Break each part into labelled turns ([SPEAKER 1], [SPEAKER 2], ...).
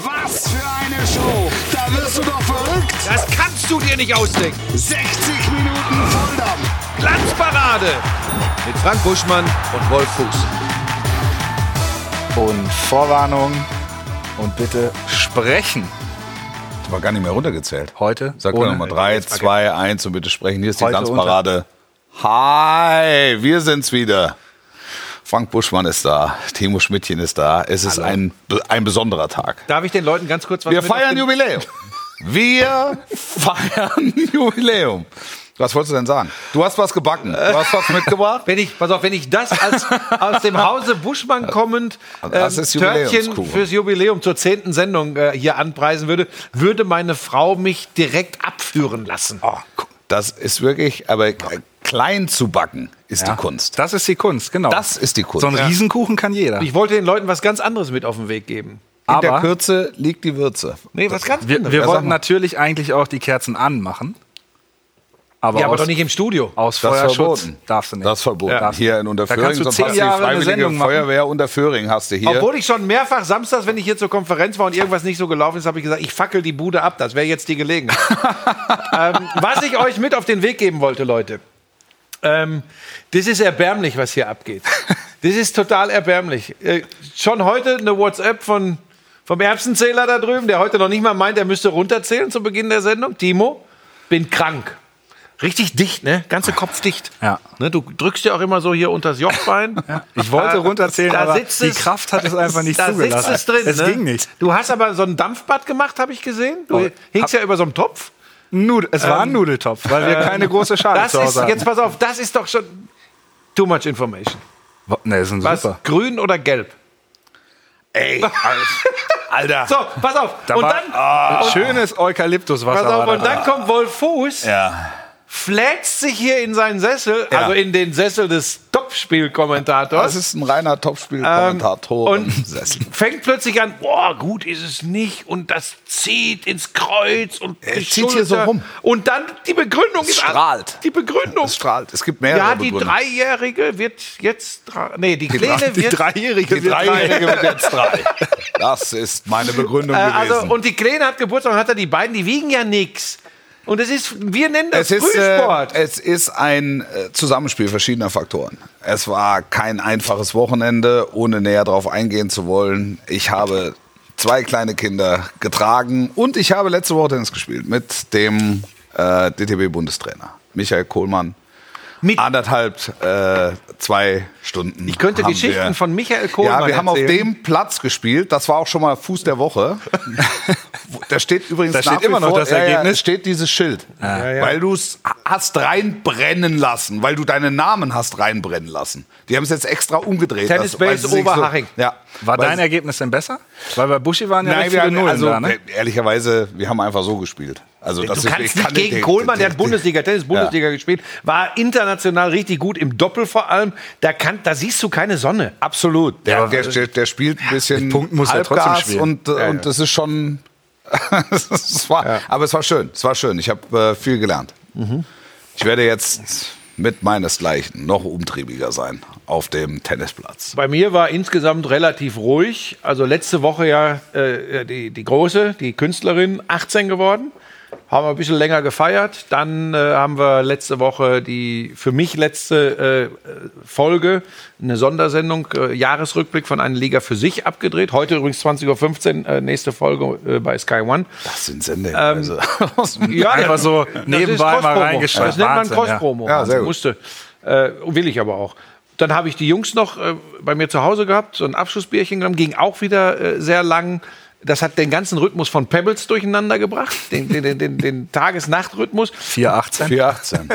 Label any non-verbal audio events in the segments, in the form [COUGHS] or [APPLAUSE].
[SPEAKER 1] Was für eine Show! Da wirst du doch verrückt!
[SPEAKER 2] Das kannst du dir nicht ausdenken.
[SPEAKER 1] 60 Minuten Volldampf!
[SPEAKER 2] Glanzparade mit Frank Buschmann und Wolf Fuß.
[SPEAKER 3] Und Vorwarnung und bitte sprechen.
[SPEAKER 4] Das war gar nicht mehr runtergezählt.
[SPEAKER 3] Heute
[SPEAKER 4] Sag mal nochmal 3, 2, 1 und bitte sprechen. Hier ist die
[SPEAKER 3] Heute
[SPEAKER 4] Glanzparade. Hi, wir sind's wieder. Frank Buschmann ist da, Timo Schmidtchen ist da. Es ist ein, ein besonderer Tag.
[SPEAKER 2] Darf ich den Leuten ganz kurz was
[SPEAKER 4] Wir feiern Jubiläum. Wir feiern [LAUGHS] Jubiläum. Was wolltest du denn sagen? Du hast was gebacken. Du hast was mitgebracht?
[SPEAKER 2] Wenn ich, pass auf, wenn ich das als aus dem Hause Buschmann kommend ähm, Törtchen fürs Jubiläum zur zehnten Sendung äh, hier anpreisen würde, würde meine Frau mich direkt abführen lassen.
[SPEAKER 4] Oh, das ist wirklich, aber äh, klein zu backen ist
[SPEAKER 3] Ja.
[SPEAKER 4] die Kunst.
[SPEAKER 3] Das ist die Kunst, genau.
[SPEAKER 4] Das ist die Kunst.
[SPEAKER 3] so ein Riesenkuchen kann jeder.
[SPEAKER 2] Ich wollte den Leuten was ganz anderes mit auf den Weg geben.
[SPEAKER 4] In der
[SPEAKER 3] Aber
[SPEAKER 4] Kürze liegt die Würze.
[SPEAKER 2] Nee, was ganz
[SPEAKER 3] wir,
[SPEAKER 2] anderes.
[SPEAKER 3] wir
[SPEAKER 4] Ja, sag
[SPEAKER 3] wollten natürlich eigentlich auch die Kerzen anmachen. Aber,
[SPEAKER 2] ja, aber
[SPEAKER 3] aus,
[SPEAKER 2] doch nicht im Studio.
[SPEAKER 3] aus
[SPEAKER 4] Das ist
[SPEAKER 3] Feuerschutz
[SPEAKER 4] verboten.
[SPEAKER 3] darfst du nicht.
[SPEAKER 4] Das ist verboten.
[SPEAKER 3] Ja.
[SPEAKER 4] Hier in
[SPEAKER 3] Da
[SPEAKER 4] Unterföhring,
[SPEAKER 3] kannst du zehn Jahre eine Sendung machen.
[SPEAKER 4] Feuerwehr Unterföhring hast du hier.
[SPEAKER 2] Obwohl ich schon mehrfach samstags, wenn ich hier zur Konferenz war und irgendwas nicht so gelaufen ist, habe ich gesagt, ich fackel die Bude ab. Das wäre jetzt die Gelegenheit. [LAUGHS] ähm, was ich euch mit auf den Weg geben wollte, Leute. Ähm, das ist erbärmlich, was hier abgeht. Das ist total erbärmlich. Äh, schon heute eine WhatsApp von, vom Erbsenzähler da drüben, der heute noch nicht mal meint, er müsste runterzählen zu Beginn der Sendung. Timo, bin krank. Richtig dicht, ne? Ganze Kopf dicht.
[SPEAKER 3] Ja.
[SPEAKER 2] Ne, du drückst ja auch immer so hier unter das Jochbein. [LAUGHS]
[SPEAKER 3] Ich wollte runterzählen,
[SPEAKER 2] Da
[SPEAKER 3] aber
[SPEAKER 2] sitzt
[SPEAKER 3] die
[SPEAKER 2] es-
[SPEAKER 3] Kraft hat es einfach nicht [LAUGHS]
[SPEAKER 2] da
[SPEAKER 3] zugelassen.
[SPEAKER 2] sitzt es drin.
[SPEAKER 3] es
[SPEAKER 2] ne?
[SPEAKER 3] ging nicht.
[SPEAKER 2] Du hast aber so ein Dampfbad gemacht, habe ich gesehen. Du
[SPEAKER 3] Oh,
[SPEAKER 2] hingst ja über so einem Topf.
[SPEAKER 3] Nud es war ein Nudeltopf, weil wir keine große Schale
[SPEAKER 2] Das
[SPEAKER 3] zu
[SPEAKER 2] ist,
[SPEAKER 3] Hause hatten.
[SPEAKER 2] jetzt pass auf, das ist doch schon too much information.
[SPEAKER 3] Ne, ist ein
[SPEAKER 2] Was?
[SPEAKER 3] super.
[SPEAKER 2] Grün oder gelb?
[SPEAKER 4] Ey, [LAUGHS] Alter.
[SPEAKER 2] So, pass auf.
[SPEAKER 3] Da
[SPEAKER 2] und
[SPEAKER 3] war-
[SPEAKER 2] dann,
[SPEAKER 3] Ah, schönes Eukalyptuswasser.
[SPEAKER 2] pass auf, und
[SPEAKER 3] da
[SPEAKER 2] dann kommt Wolf Fuß,
[SPEAKER 4] Ja.
[SPEAKER 2] Flätzt sich hier in seinen Sessel,
[SPEAKER 4] Ja.
[SPEAKER 2] also in den Sessel des Topspielkommentators.
[SPEAKER 4] Das ist ein reiner Topspiel-Kommentator.
[SPEAKER 2] Ähm, und fängt plötzlich an, boah, gut ist es nicht und das zieht ins Kreuz und
[SPEAKER 4] Er
[SPEAKER 2] die
[SPEAKER 4] zieht hier so rum.
[SPEAKER 2] Und dann die Begründung
[SPEAKER 4] Es
[SPEAKER 2] ist
[SPEAKER 4] strahlt.
[SPEAKER 2] Die Begründung.
[SPEAKER 4] Es strahlt. Es gibt mehrere
[SPEAKER 2] Ja, die
[SPEAKER 4] Begründungen.
[SPEAKER 2] Dreijährige wird jetzt drei. Nee, die Kleine
[SPEAKER 3] Die
[SPEAKER 2] wird.
[SPEAKER 3] Dreijährige
[SPEAKER 4] Die
[SPEAKER 3] wird
[SPEAKER 4] Dreijährige wird jetzt [LAUGHS] drei. Das ist meine Begründung
[SPEAKER 2] Äh,
[SPEAKER 4] gewesen.
[SPEAKER 2] also, und die Kleine hat Geburtstag und hat er die beiden, die wiegen ja nix. Und es ist, wir nennen das
[SPEAKER 4] es ist, äh,
[SPEAKER 2] Frühsport.
[SPEAKER 4] es ist ein äh, Zusammenspiel verschiedener Faktoren. Es war kein einfaches Wochenende, ohne näher darauf eingehen zu wollen. Ich habe zwei kleine Kinder getragen und ich habe letzte Woche Tennis gespielt mit dem äh, DTB-Bundestrainer Michael Kohlmann.
[SPEAKER 2] Mit-
[SPEAKER 4] Anderthalb, äh, zwei Stunden.
[SPEAKER 2] ich könnte Geschichten
[SPEAKER 4] wir-
[SPEAKER 2] von Michael Kohlmann
[SPEAKER 4] Ja, wir haben auf
[SPEAKER 2] erzählen.
[SPEAKER 4] dem Platz gespielt. Das war auch schon mal Fuß der Woche. [LAUGHS] da steht übrigens
[SPEAKER 3] Da steht immer noch
[SPEAKER 4] vor,
[SPEAKER 3] das
[SPEAKER 4] ja, ja,
[SPEAKER 3] Ergebnis.
[SPEAKER 4] es steht dieses Schild. Weil du es hast reinbrennen lassen, weil du deinen Namen hast reinbrennen lassen. Die haben es jetzt extra umgedreht.
[SPEAKER 2] Tennis Base Oberhaching.
[SPEAKER 4] So, ja.
[SPEAKER 3] War
[SPEAKER 4] Weil
[SPEAKER 3] dein Ergebnis denn besser? Weil bei Buschi waren ja
[SPEAKER 4] Nein,
[SPEAKER 3] viele
[SPEAKER 4] haben,
[SPEAKER 3] Nullen
[SPEAKER 4] also
[SPEAKER 3] da, ne?
[SPEAKER 4] äh, ehrlicherweise, wir haben einfach so gespielt. Also,
[SPEAKER 2] Du kannst
[SPEAKER 4] ich
[SPEAKER 2] nicht
[SPEAKER 4] kann
[SPEAKER 2] gegen
[SPEAKER 4] den-
[SPEAKER 2] Kohlmann, der hat Bundesliga, Tennis Bundesliga gespielt, war international richtig gut, im Doppel vor allem. Da, kann, da siehst du keine Sonne.
[SPEAKER 4] Absolut. Der,
[SPEAKER 3] Ja,
[SPEAKER 4] der, der, der spielt ein bisschen
[SPEAKER 3] mit Punkten muss er trotzdem spielen.
[SPEAKER 4] und, äh,
[SPEAKER 2] Ja,
[SPEAKER 4] und
[SPEAKER 2] ja.
[SPEAKER 4] das ist schon. [LAUGHS] es war, Aber es war schön. Es war schön. Ich habe äh, viel gelernt.
[SPEAKER 2] Mhm.
[SPEAKER 4] Ich werde jetzt mit meinesgleichen noch umtriebiger sein auf dem Tennisplatz.
[SPEAKER 2] Bei mir war insgesamt relativ ruhig. Also letzte Woche ja äh, die, die Große, die Künstlerin, 18 geworden. Haben wir ein bisschen länger gefeiert. Dann äh, haben wir letzte Woche die für mich letzte äh, Folge, eine Sondersendung, äh, Jahresrückblick von einer Liga für sich abgedreht. Heute übrigens 20.15 Uhr, äh, nächste Folge äh, bei Sky One.
[SPEAKER 4] Das sind Sendehinweise. [LAUGHS] aus dem-
[SPEAKER 2] Ja,
[SPEAKER 3] Einfach so nebenbei mal reingeschaltet.
[SPEAKER 2] Das nennt man
[SPEAKER 3] ja.
[SPEAKER 2] Cross-Promo.
[SPEAKER 4] Ja, sehr gut.
[SPEAKER 2] Musste. Äh, will ich aber auch. Dann habe ich die Jungs noch bei mir zu Hause gehabt, so ein Abschlussbierchen genommen, ging auch wieder sehr lang. Das hat den ganzen Rhythmus von Pebbles durcheinander gebracht, den, den, den, den, den Tages-Nacht-Rhythmus.
[SPEAKER 3] 418.
[SPEAKER 4] 418.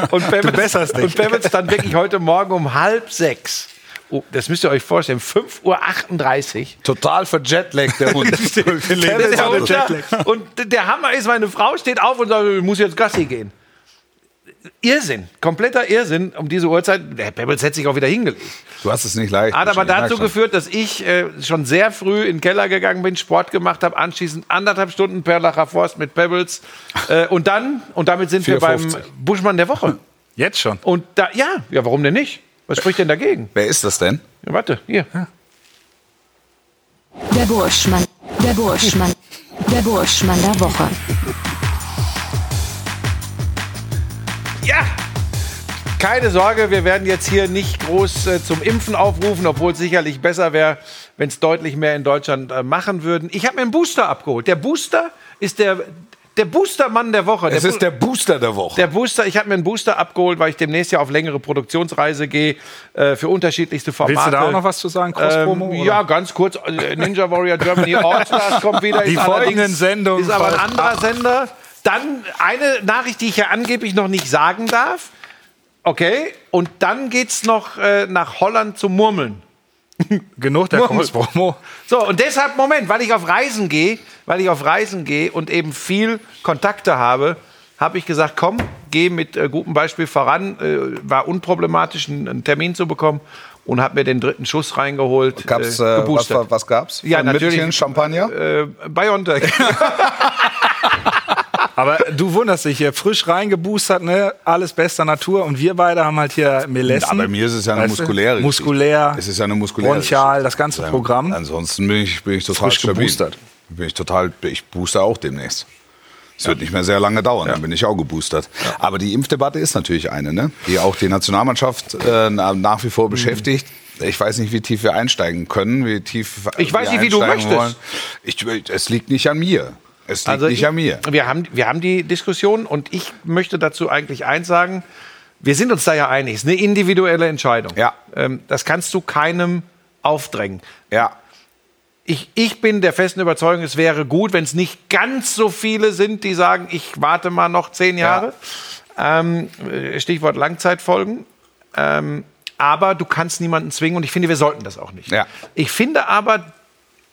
[SPEAKER 4] [LAUGHS]
[SPEAKER 2] Und Pebbles, und Pebbles dann wirklich heute Morgen um halb sechs. Oh, das müsst ihr euch vorstellen, 5.38 Uhr.
[SPEAKER 4] Total verjetlaggt der Hund.
[SPEAKER 2] Der Hund da. Und der Hammer ist, meine Frau steht auf und sagt, ich muss jetzt Gassi gehen. Irrsinn, kompletter Irrsinn um diese Uhrzeit. Der Pebbles hätte sich auch wieder hingelegt.
[SPEAKER 4] Du hast es nicht leicht.
[SPEAKER 2] Hat aber dazu geführt, dass ich äh, schon sehr früh in den Keller gegangen bin, Sport gemacht habe, anschließend anderthalb Stunden Perlacher Forst mit Pebbles. Äh, [LAUGHS] und dann, und damit sind wir beim
[SPEAKER 4] 4,50.
[SPEAKER 2] Buschmann der Woche.
[SPEAKER 3] Jetzt schon.
[SPEAKER 2] Und da, ja, ja, warum denn nicht? Was spricht denn dagegen?
[SPEAKER 4] Wer ist das denn?
[SPEAKER 2] Ja, warte, hier.
[SPEAKER 5] Der Burschmann. Der Burschmann. Der Burschmann der Woche.
[SPEAKER 2] Ja! Keine Sorge, wir werden jetzt hier nicht groß äh, zum Impfen aufrufen, obwohl es sicherlich besser wäre, wenn es deutlich mehr in Deutschland äh, machen würden. Ich habe mir einen Booster abgeholt. Der Booster ist der, der Boostermann der Woche.
[SPEAKER 4] Es
[SPEAKER 2] der,
[SPEAKER 4] ist der Booster der Woche.
[SPEAKER 2] der Booster, ich habe mir einen Booster abgeholt, weil ich demnächst ja auf längere Produktionsreise gehe äh, für unterschiedlichste Formate.
[SPEAKER 3] Willst du da auch noch was zu sagen? Cross-Promo?
[SPEAKER 2] Ähm, ja, ganz kurz. äh, Ninja Warrior Germany [LAUGHS] All-Stars kommt wieder.
[SPEAKER 3] Die folgenden Sendungen
[SPEAKER 2] Ist aber ein anderer Sender. Dann eine Nachricht, die ich ja angeblich noch nicht sagen darf. Okay. Und dann geht's noch äh, nach Holland zum Murmeln. [LAUGHS]
[SPEAKER 3] Genug der. Cross-Promo.
[SPEAKER 2] So, und deshalb, Moment, weil ich auf Reisen gehe, weil ich auf Reisen gehe und eben viel Kontakte habe, habe ich gesagt, komm, geh mit äh, gutem Beispiel voran. Äh, war unproblematisch, einen, einen Termin zu bekommen und habe mir den dritten Schuss reingeholt.
[SPEAKER 4] Gab's,
[SPEAKER 2] äh,
[SPEAKER 4] äh, was, was gab's?
[SPEAKER 2] Ja,
[SPEAKER 4] Ein
[SPEAKER 2] natürlich.
[SPEAKER 4] Mittelchen Champagner?
[SPEAKER 2] Äh, BioNTech. [LAUGHS] [LAUGHS]
[SPEAKER 3] Aber du wunderst dich hier, frisch reingeboostert, ne? alles bester Natur. Und wir beide haben halt hier Melessen.
[SPEAKER 4] Ja, bei mir ist es ja eine muskuläre.
[SPEAKER 3] Muskulär,
[SPEAKER 4] Es ist ja eine muskuläre
[SPEAKER 3] Bronchial, das ganze Programm.
[SPEAKER 4] Ansonsten bin ich, bin ich total
[SPEAKER 3] Frisch
[SPEAKER 4] stabil.
[SPEAKER 3] geboostert.
[SPEAKER 4] Bin ich total, ich booster auch demnächst. Es wird nicht mehr sehr lange dauern, dann bin ich auch geboostert. Aber die Impfdebatte ist natürlich eine, ne? die auch die Nationalmannschaft äh, na- nach wie vor
[SPEAKER 2] Mhm.
[SPEAKER 4] beschäftigt. Ich weiß nicht, wie tief wir einsteigen können, wie tief
[SPEAKER 2] Ich weiß nicht, wie du möchtest.
[SPEAKER 4] Ich, es liegt nicht an mir. Es liegt
[SPEAKER 2] Also
[SPEAKER 4] nicht
[SPEAKER 2] ich,
[SPEAKER 4] an mir.
[SPEAKER 2] Wir haben, wir haben die Diskussion und ich möchte dazu eigentlich eins sagen. Wir sind uns da ja einig. Es ist eine individuelle Entscheidung.
[SPEAKER 4] Ja.
[SPEAKER 2] Ähm, das kannst du keinem aufdrängen.
[SPEAKER 4] Ja,
[SPEAKER 2] Ich, ich bin der festen Überzeugung, es wäre gut, wenn es nicht ganz so viele sind, die sagen, ich warte mal noch zehn Jahre. Ähm, äh, Stichwort Langzeitfolgen. Ähm, aber du kannst niemanden zwingen und ich finde, wir sollten das auch nicht.
[SPEAKER 4] Ja.
[SPEAKER 2] Ich finde aber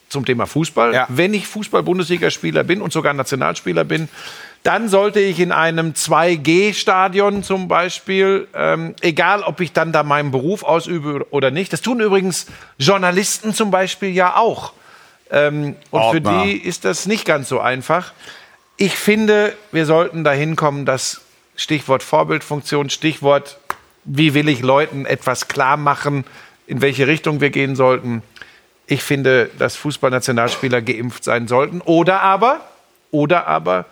[SPEAKER 2] zum Thema Fußball,
[SPEAKER 4] Ja.
[SPEAKER 2] wenn ich Fußball-Bundesligaspieler bin und sogar Nationalspieler bin, dann sollte ich in einem 2G-Stadion zum Beispiel, ähm, egal ob ich dann da meinen Beruf ausübe oder nicht, das tun übrigens Journalisten zum Beispiel ja auch. Ähm, und
[SPEAKER 4] Ordner.
[SPEAKER 2] für die ist das nicht ganz so einfach. Ich finde, wir sollten dahin kommen, dass Stichwort Vorbildfunktion, Stichwort, wie will ich Leuten etwas klar machen, in welche Richtung wir gehen sollten. Ich finde, dass Fußballnationalspieler geimpft sein sollten oder aber, oder aber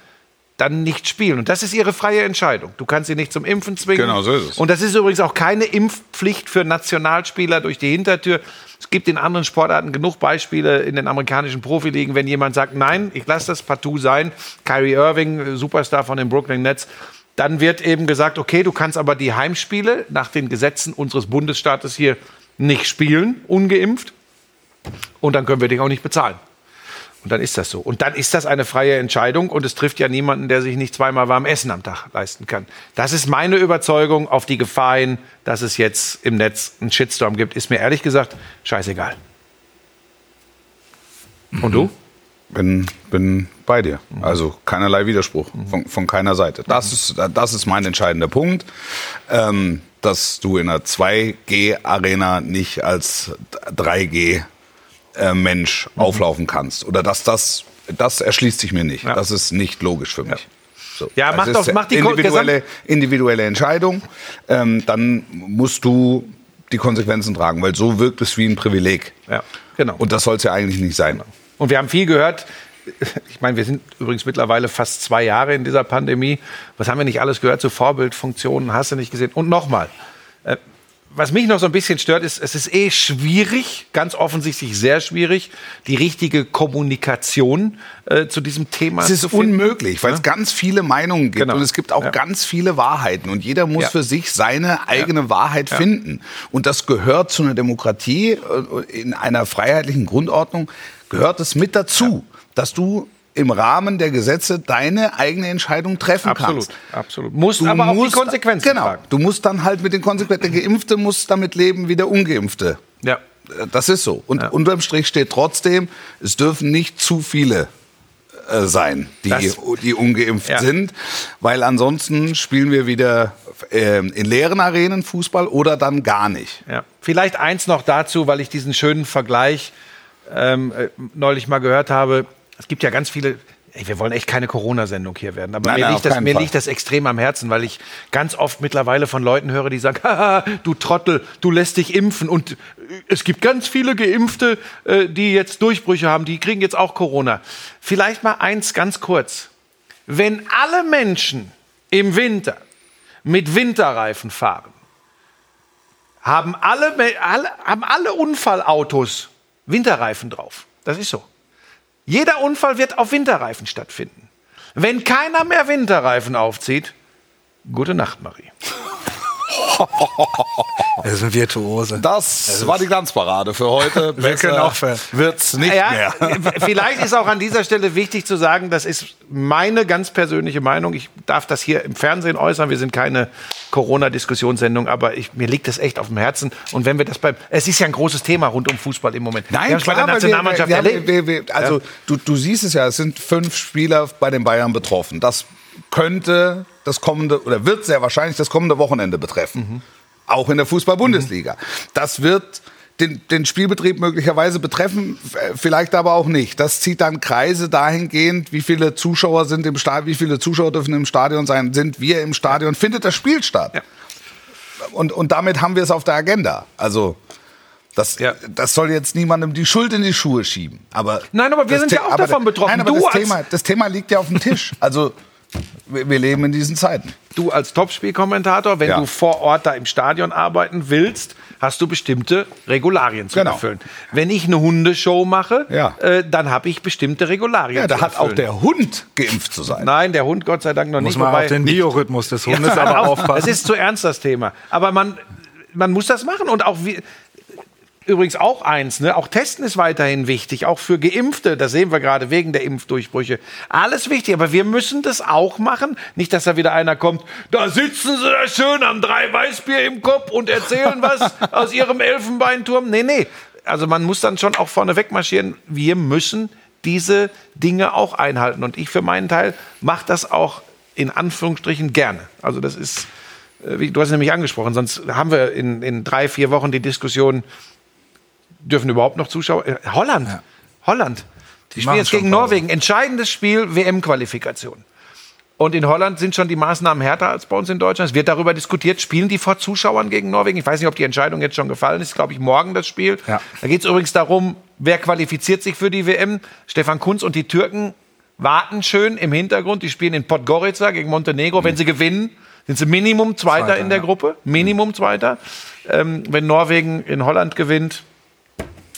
[SPEAKER 2] dann nicht spielen. Und das ist ihre freie Entscheidung. Du kannst sie nicht zum Impfen zwingen.
[SPEAKER 4] Genau, so ist es.
[SPEAKER 2] Und das ist übrigens auch keine Impfpflicht für Nationalspieler durch die Hintertür. Es gibt in anderen Sportarten genug Beispiele in den amerikanischen Profiligen, wenn jemand sagt, nein, ich lasse das partout sein, Kyrie Irving, Superstar von den Brooklyn Nets, dann wird eben gesagt, okay, du kannst aber die Heimspiele nach den Gesetzen unseres Bundesstaates hier nicht spielen, ungeimpft. Und dann können wir dich auch nicht bezahlen. Und dann ist das so. Und dann ist das eine freie Entscheidung und es trifft ja niemanden, der sich nicht zweimal warm Essen am Tag leisten kann. Das ist meine Überzeugung auf die Gefahr hin, dass es jetzt im Netz einen Shitstorm gibt. Ist mir ehrlich gesagt scheißegal. Und du?
[SPEAKER 4] bin, bin bei dir. Also keinerlei Widerspruch von, von keiner Seite. Das ist, das ist mein entscheidender Punkt, ähm, dass du in einer 2G-Arena nicht als 3G-Mensch auflaufen kannst. Oder dass das, das erschließt sich mir nicht.
[SPEAKER 2] Ja.
[SPEAKER 4] Das ist nicht logisch für mich. So.
[SPEAKER 2] Ja,
[SPEAKER 4] Das
[SPEAKER 2] mach doch- mach die
[SPEAKER 4] individuelle, individuelle Entscheidung. Ähm, dann musst du die Konsequenzen tragen, weil so wirkt es wie ein Privileg.
[SPEAKER 2] Ja, genau.
[SPEAKER 4] Und das soll es ja eigentlich nicht sein.
[SPEAKER 2] Und wir haben viel gehört. [LAUGHS] Ich meine, wir sind übrigens mittlerweile fast zwei Jahre in dieser Pandemie. Was haben wir nicht alles gehört zu Vorbildfunktionen? Hast du nicht gesehen? Und nochmal, äh, was mich noch so ein bisschen stört, ist, es ist eh schwierig, ganz offensichtlich sehr schwierig, die richtige Kommunikation äh, zu diesem Thema
[SPEAKER 4] Es ist
[SPEAKER 2] zu finden.
[SPEAKER 4] unmöglich, weil es ganz viele Meinungen gibt
[SPEAKER 2] Genau.
[SPEAKER 4] und es gibt auch
[SPEAKER 2] Ja.
[SPEAKER 4] ganz viele Wahrheiten und jeder muss
[SPEAKER 2] Ja.
[SPEAKER 4] für sich seine eigene Wahrheit finden. Und das gehört zu einer Demokratie, äh, in einer freiheitlichen Grundordnung, gehört es mit dazu, dass du im Rahmen der Gesetze deine eigene Entscheidung treffen
[SPEAKER 2] Absolut,
[SPEAKER 4] kannst.
[SPEAKER 2] absolut. Muss
[SPEAKER 4] Du
[SPEAKER 2] aber auch
[SPEAKER 4] musst-
[SPEAKER 2] die Konsequenzen
[SPEAKER 4] Genau.
[SPEAKER 2] tragen.
[SPEAKER 4] Du musst dann halt mit den Konsequenzen, der Geimpfte muss damit leben wie der Ungeimpfte.
[SPEAKER 2] Ja.
[SPEAKER 4] Das ist so. Und unterm Strich steht trotzdem, es dürfen nicht zu viele äh, sein, die,
[SPEAKER 2] Das-
[SPEAKER 4] die ungeimpft
[SPEAKER 2] Ja.
[SPEAKER 4] sind, weil ansonsten spielen wir wieder ähm, in leeren Arenen Fußball oder dann gar nicht.
[SPEAKER 2] Ja. Vielleicht eins noch dazu, weil ich diesen schönen Vergleich ähm, äh, neulich mal gehört habe. Es gibt ja ganz viele, Ey, wir wollen echt keine Corona-Sendung hier werden, aber
[SPEAKER 4] Nein,
[SPEAKER 2] mir,
[SPEAKER 4] nein,
[SPEAKER 2] liegt das, mir
[SPEAKER 4] Fall.
[SPEAKER 2] liegt das extrem am Herzen, weil ich ganz oft mittlerweile von Leuten höre, die sagen, [LAUGHS] Haha, du Trottel, du lässt dich impfen und äh, es gibt ganz viele Geimpfte, äh, die jetzt Durchbrüche haben, die kriegen jetzt auch Corona. Vielleicht mal eins ganz kurz. Wenn alle Menschen im Winter mit Winterreifen fahren, haben alle, alle, haben alle Unfallautos Winterreifen drauf. Das ist so. Jeder Unfall wird auf Winterreifen stattfinden. Wenn keiner mehr Winterreifen aufzieht, gute Nacht, Marie.
[SPEAKER 3] Das [LAUGHS] ist ein Virtuose.
[SPEAKER 4] Das war die Glanzparade für heute. [LAUGHS]
[SPEAKER 3] Wir ver-
[SPEAKER 4] wird's nicht
[SPEAKER 2] Ja,
[SPEAKER 4] mehr.
[SPEAKER 2] vielleicht ist auch an dieser Stelle wichtig zu sagen, das ist meine ganz persönliche Meinung. Ich darf das hier im Fernsehen äußern. Wir sind keine Corona-Diskussionssendung, aber ich, mir liegt das echt auf dem Herzen. Und wenn wir das beim, es ist ja ein großes Thema rund um Fußball im Moment. wir haben es bei der Nationalmannschaft
[SPEAKER 4] wir, wir,
[SPEAKER 2] erlebt.
[SPEAKER 4] wir, wir, also du, du siehst es ja, es sind fünf Spieler bei den Bayern betroffen. Das könnte das kommende oder wird sehr wahrscheinlich das kommende Wochenende betreffen. Auch in der Fußball-Bundesliga. Das wird den, den Spielbetrieb möglicherweise betreffen, f- vielleicht aber auch nicht. Das zieht dann Kreise dahingehend, wie viele Zuschauer sind im Stadion, wie viele Zuschauer dürfen im Stadion sein, sind wir im Stadion, findet das Spiel statt.
[SPEAKER 2] Ja.
[SPEAKER 4] Und, und damit haben wir es auf der Agenda. Also das,
[SPEAKER 2] Ja.
[SPEAKER 4] das soll jetzt niemandem die Schuld in die Schuhe schieben. Aber
[SPEAKER 2] Nein, aber wir sind
[SPEAKER 4] The-
[SPEAKER 2] ja auch davon betroffen.
[SPEAKER 4] Nein, aber das, Thema, das Thema liegt ja auf dem Tisch. Also wir, wir leben in diesen Zeiten.
[SPEAKER 2] Du als Topspielkommentator, wenn
[SPEAKER 4] Ja.
[SPEAKER 2] du vor Ort da im Stadion arbeiten willst, hast du bestimmte Regularien zu
[SPEAKER 4] Genau.
[SPEAKER 2] erfüllen. Wenn ich eine Hundeshow mache,
[SPEAKER 4] Ja.
[SPEAKER 2] äh, dann habe ich bestimmte Regularien
[SPEAKER 4] Ja, da
[SPEAKER 2] zu
[SPEAKER 4] hat auch der Hund geimpft zu sein.
[SPEAKER 2] Nein, der Hund Gott sei Dank noch
[SPEAKER 3] Muss
[SPEAKER 2] nicht.
[SPEAKER 3] man
[SPEAKER 2] wobei-
[SPEAKER 3] auf den Biorhythmus des [LAUGHS] Hundes
[SPEAKER 2] Ja,
[SPEAKER 3] aber
[SPEAKER 2] auf-
[SPEAKER 3] aufpassen.
[SPEAKER 2] Es ist zu ernst, das Thema. Aber man, man muss das machen. Und auch wie, übrigens auch eins, ne? auch Testen ist weiterhin wichtig, auch für Geimpfte. Das sehen wir gerade wegen der Impfdurchbrüche. Alles wichtig, aber wir müssen das auch machen. Nicht, dass da wieder einer kommt, da sitzen sie da schön, haben drei Weißbier im Kopf und erzählen was [LAUGHS] aus ihrem Elfenbeinturm. Nee, nee. Also man muss dann schon auch vorne wegmarschieren. Wir müssen diese Dinge auch einhalten. Und ich für meinen Teil mache das auch in Anführungsstrichen gerne. Also das ist, äh, du hast es nämlich angesprochen, sonst haben wir in, in drei, vier Wochen die Diskussion, dürfen überhaupt noch Zuschauer? Äh, Holland, Holland. Die spielen
[SPEAKER 3] machen
[SPEAKER 2] jetzt gegen. Norwegen. Entscheidendes Spiel, WM-Qualifikation. Und in Holland sind schon die Maßnahmen härter als bei uns in Deutschland. Es wird darüber diskutiert, spielen die vor Zuschauern gegen Norwegen? Ich weiß nicht, ob die Entscheidung jetzt schon gefallen ist. Glaube ich, morgen das Spiel.
[SPEAKER 3] Ja.
[SPEAKER 2] Da geht es übrigens darum, wer qualifiziert sich für die WM. Stefan Kunz und die Türken warten schön im Hintergrund. Die spielen in Podgorica gegen Montenegro. Wenn sie gewinnen, sind sie Minimum Zweiter,
[SPEAKER 3] Zweiter,
[SPEAKER 2] in der
[SPEAKER 3] ja.
[SPEAKER 2] Gruppe. Minimum Zweiter. Ähm, wenn Norwegen in Holland gewinnt,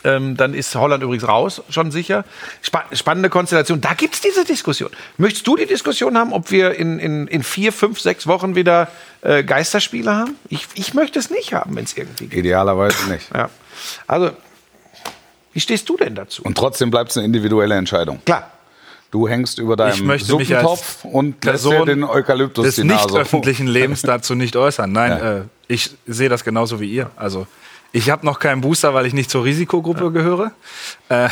[SPEAKER 2] ähm, dann ist Holland übrigens raus, schon sicher. Spa spannende Konstellation. Da gibt es diese Diskussion. Möchtest du die Diskussion haben, ob wir in, in, in vier, fünf, sechs Wochen wieder äh, Geisterspiele haben? Ich, ich möchte es nicht haben, wenn es irgendwie geht.
[SPEAKER 4] Idealerweise nicht.
[SPEAKER 2] Ja. Also, wie stehst du denn dazu?
[SPEAKER 4] Und trotzdem bleibt es eine individuelle Entscheidung.
[SPEAKER 2] Klar.
[SPEAKER 4] Du hängst über deinem Suppentopf und lässt dir den Eukalyptus
[SPEAKER 3] des
[SPEAKER 4] die
[SPEAKER 3] nicht
[SPEAKER 4] Nase.
[SPEAKER 3] öffentlichen Lebens [LAUGHS] dazu nicht äußern. Nein,
[SPEAKER 4] Ja.
[SPEAKER 3] äh, ich sehe das genauso wie ihr. Also ich habe noch keinen Booster, weil ich nicht zur Risikogruppe gehöre. Äh,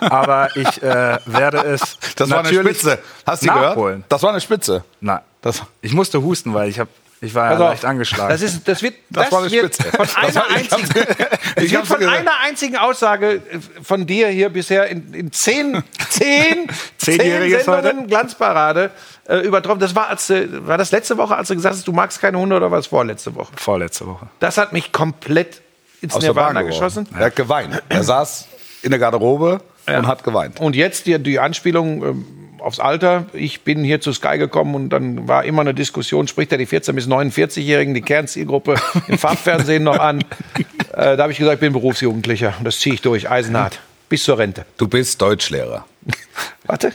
[SPEAKER 3] [LAUGHS] aber ich äh, werde es
[SPEAKER 4] Das war eine
[SPEAKER 3] natürlich
[SPEAKER 4] Spitze. Hast du
[SPEAKER 3] nachholen.
[SPEAKER 4] gehört? Das war eine Spitze.
[SPEAKER 3] Nein,
[SPEAKER 4] Das,
[SPEAKER 3] ich musste husten, weil ich habe ich war ja
[SPEAKER 2] Pass auf,
[SPEAKER 3] leicht angeschlagen.
[SPEAKER 2] Das, ist, das wird,
[SPEAKER 4] Das
[SPEAKER 2] das
[SPEAKER 4] war eine
[SPEAKER 2] wird
[SPEAKER 4] Spitze.
[SPEAKER 2] von
[SPEAKER 4] Das
[SPEAKER 2] einer einzigen, [LAUGHS]
[SPEAKER 4] ich
[SPEAKER 2] wird von einer einzigen Aussage äh, von dir hier bisher in, in zehn, [LAUGHS] zehn, zehn Sendungen Glanzparade äh, übertroffen. Das war, als, du- war das letzte Woche, als du gesagt hast, du magst keine Hunde oder war es vorletzte Woche?
[SPEAKER 3] Vorletzte Woche.
[SPEAKER 2] Das hat mich komplett ins
[SPEAKER 4] aus der Bahn
[SPEAKER 2] Nirvana geschossen.
[SPEAKER 4] Er hat geweint. Er saß in der Garderobe
[SPEAKER 2] Ja.
[SPEAKER 4] und hat geweint.
[SPEAKER 2] Und jetzt die, die Anspielung ähm, aufs Alter. Ich bin hier zu Sky gekommen und dann war immer eine Diskussion, spricht er die 14- bis 49-Jährigen, die Kernzielgruppe [LAUGHS] im Farbfernsehen noch an. Äh, da habe ich gesagt, ich bin Berufsjugendlicher und das ziehe ich durch, eisenhart, bis zur Rente.
[SPEAKER 4] Du bist Deutschlehrer. [LAUGHS]
[SPEAKER 2] Warte.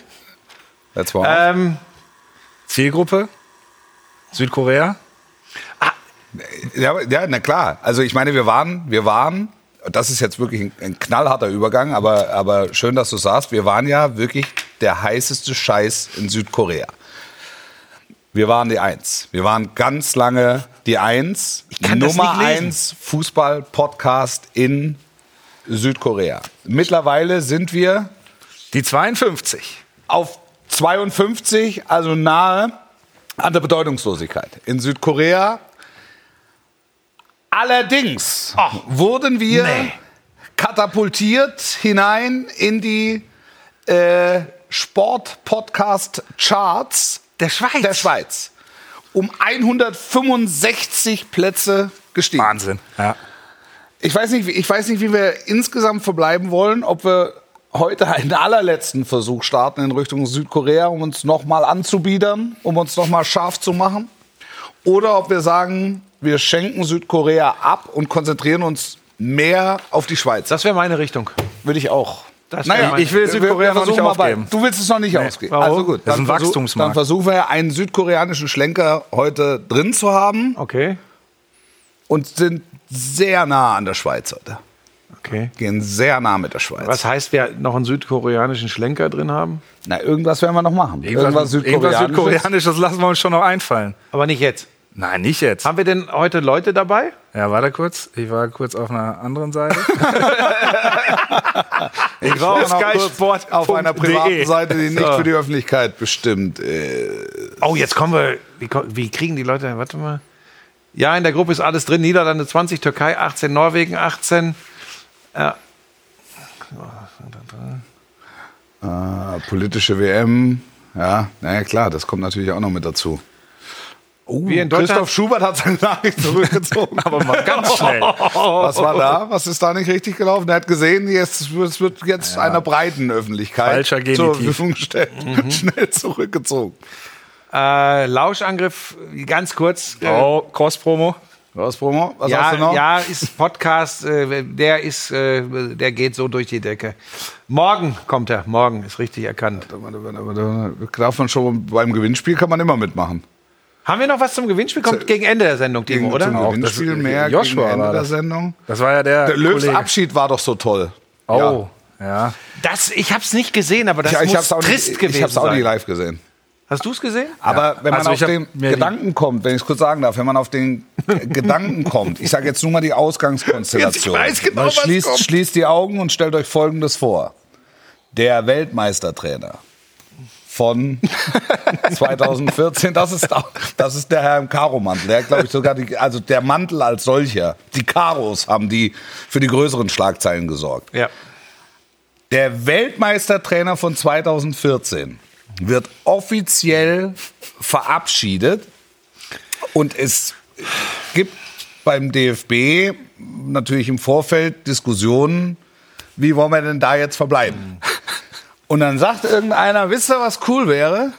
[SPEAKER 4] That's one.
[SPEAKER 2] Ähm,
[SPEAKER 3] Zielgruppe Südkorea.
[SPEAKER 4] Ja, aber- ja, na klar. Also ich meine, wir waren, wir waren, das ist jetzt wirklich ein, ein knallharter Übergang, aber, aber schön, dass du sagst, wir waren ja wirklich der heißeste Scheiß in Südkorea. Wir waren die Eins. Wir waren ganz lange die Eins. Nummer eins Fußball-Podcast in Südkorea. Mittlerweile sind wir
[SPEAKER 3] Die 52.
[SPEAKER 4] auf 52, also nahe an der Bedeutungslosigkeit. In Südkorea. Allerdings wurden wir
[SPEAKER 2] Nee.
[SPEAKER 4] katapultiert hinein in die äh, Sport-Podcast-Charts
[SPEAKER 2] Der Schweiz.
[SPEAKER 4] der Schweiz um 165 Plätze gestiegen.
[SPEAKER 3] Wahnsinn. Ja.
[SPEAKER 4] Ich weiß, nicht, wie- ich weiß nicht, wie wir insgesamt verbleiben wollen, ob wir heute einen allerletzten Versuch starten in Richtung Südkorea, um uns nochmal anzubiedern, um uns nochmal scharf zu machen. Oder ob wir sagen, wir schenken Südkorea ab und konzentrieren uns mehr auf die Schweiz.
[SPEAKER 2] Das wäre meine Richtung.
[SPEAKER 4] würde ich auch.
[SPEAKER 2] Das meine-
[SPEAKER 3] ich will Südkorea noch nicht
[SPEAKER 4] versuchen mal bei-
[SPEAKER 3] aufgeben.
[SPEAKER 4] Du willst es noch nicht ausgeben.
[SPEAKER 2] Warum?
[SPEAKER 4] Also gut,
[SPEAKER 3] Das ist
[SPEAKER 4] dann
[SPEAKER 3] ein
[SPEAKER 4] versuch-
[SPEAKER 3] Wachstumsmarkt.
[SPEAKER 4] Dann versuchen wir einen südkoreanischen Schlenker heute drin zu haben
[SPEAKER 2] Okay.
[SPEAKER 4] und sind sehr nah an der Schweiz heute.
[SPEAKER 2] Okay.
[SPEAKER 4] Gehen sehr nah mit der Schweiz.
[SPEAKER 2] Was heißt, wir noch einen südkoreanischen Schlenker drin haben?
[SPEAKER 4] Na, irgendwas werden wir noch machen.
[SPEAKER 3] Irgendwas, irgendwas Südkoreanisches lassen wir uns schon noch einfallen.
[SPEAKER 2] Aber nicht jetzt.
[SPEAKER 3] Nein, nicht jetzt.
[SPEAKER 2] Haben wir denn heute Leute dabei?
[SPEAKER 3] Ja, warte kurz. Ich war kurz auf einer anderen Seite. [LAUGHS]
[SPEAKER 4] Ich war
[SPEAKER 2] auf
[SPEAKER 4] auch noch kurz
[SPEAKER 2] Sport.
[SPEAKER 4] auf einer privaten
[SPEAKER 3] de.
[SPEAKER 4] Seite, die nicht für die Öffentlichkeit bestimmt äh,
[SPEAKER 2] Oh, jetzt kommen wir. Wie, wie kriegen die Leute. Warte mal. Ja, in der Gruppe ist alles drin. Niederlande 20, Türkei 18, Norwegen 18.
[SPEAKER 4] äh, politische WM. Ja, naja, klar, das kommt natürlich auch noch mit dazu. Oh,
[SPEAKER 2] Wir in
[SPEAKER 4] Christoph Schubert hat seine Nachricht zurückgezogen. [LAUGHS]
[SPEAKER 3] Aber mal ganz schnell.
[SPEAKER 4] Was war da? Was ist da nicht richtig gelaufen? Er hat gesehen, jetzt, es wird jetzt einer breiten Öffentlichkeit
[SPEAKER 3] Falscher
[SPEAKER 4] zur. Verfügung gestellt. [LAUGHS] Schnell zurückgezogen.
[SPEAKER 2] Äh, Lauschangriff, ganz kurz.
[SPEAKER 3] Oh, Cross-Promo.
[SPEAKER 4] Was, Promo? Was hast
[SPEAKER 2] ja,
[SPEAKER 4] du noch?
[SPEAKER 2] ja, ist Podcast, äh, der ist, äh, der geht so durch die Decke. Morgen kommt er, morgen ist richtig erkannt.
[SPEAKER 4] Darf man schon beim Gewinnspiel kann man immer mitmachen.
[SPEAKER 2] Haben wir noch was zum Gewinnspiel? Kommt gegen Ende der Sendung, Timo,
[SPEAKER 4] Gegen,
[SPEAKER 2] oder?
[SPEAKER 4] Zum
[SPEAKER 3] Auch
[SPEAKER 4] Gewinnspiel
[SPEAKER 3] das-
[SPEAKER 4] mehr
[SPEAKER 3] Joshua
[SPEAKER 4] gegen Ende der. Sendung.
[SPEAKER 3] Das war ja der,
[SPEAKER 4] Der Löws. Abschied war doch so toll.
[SPEAKER 3] Oh, ja.
[SPEAKER 2] Das, ich habe es nicht gesehen, aber das
[SPEAKER 4] Ja, ich
[SPEAKER 2] muss
[SPEAKER 4] auch
[SPEAKER 2] trist
[SPEAKER 4] nicht,
[SPEAKER 2] gewesen
[SPEAKER 4] ich hab's auch
[SPEAKER 2] sein.
[SPEAKER 4] nicht live gesehen.
[SPEAKER 2] Hast du es gesehen?
[SPEAKER 4] Aber wenn man
[SPEAKER 3] Also
[SPEAKER 4] auf
[SPEAKER 3] ich
[SPEAKER 4] den Gedanken kommt, wenn ich es kurz sagen darf, wenn man auf den [LAUGHS] Gedanken kommt, ich sage jetzt nur mal die Ausgangskonstellation.
[SPEAKER 2] Jetzt weiß genau,
[SPEAKER 4] Man
[SPEAKER 2] was
[SPEAKER 4] schließt, schließt die Augen und stellt euch Folgendes vor. Der Weltmeistertrainer von [LAUGHS] 2014, das ist, auch- das ist der Herr im Karo-Mantel. Der glaube ich, sogar die, also der Mantel als solcher, die Karos haben die für die größeren Schlagzeilen gesorgt.
[SPEAKER 2] Ja.
[SPEAKER 4] Der Weltmeistertrainer von 2014 wird offiziell verabschiedet und es gibt beim DFB natürlich im Vorfeld Diskussionen, wie wollen wir denn da jetzt verbleiben? Und dann sagt irgendeiner, wisst ihr, was cool wäre?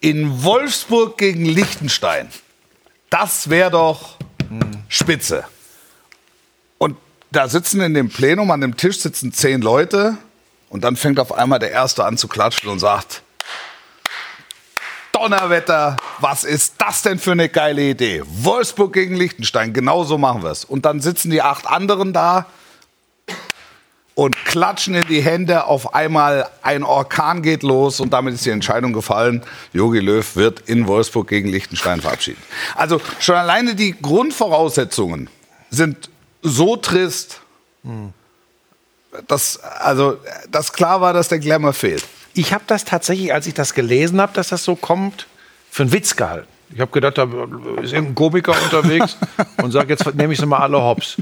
[SPEAKER 4] In Wolfsburg gegen Liechtenstein. Das wäre doch spitze. Und da sitzen in dem Plenum, an dem Tisch sitzen zehn Leute und dann fängt auf einmal der Erste an zu klatschen und sagt, Donnerwetter, was ist das denn für eine geile Idee? Wolfsburg gegen Liechtenstein, genau so machen wir es. Und dann sitzen die acht anderen da und klatschen in die Hände. Auf einmal ein Orkan geht los und damit ist die Entscheidung gefallen. Jogi Löw wird in Wolfsburg gegen Liechtenstein verabschiedet. Also schon alleine die Grundvoraussetzungen sind so trist, dass, also, dass klar war, dass der Glamour fehlt.
[SPEAKER 2] Ich habe das tatsächlich, als ich das gelesen habe, dass das so kommt, für einen Witz gehalten. Ich habe gedacht, da ist irgendein Komiker unterwegs [LAUGHS] und sagt, jetzt nehme ich sie mal alle hops.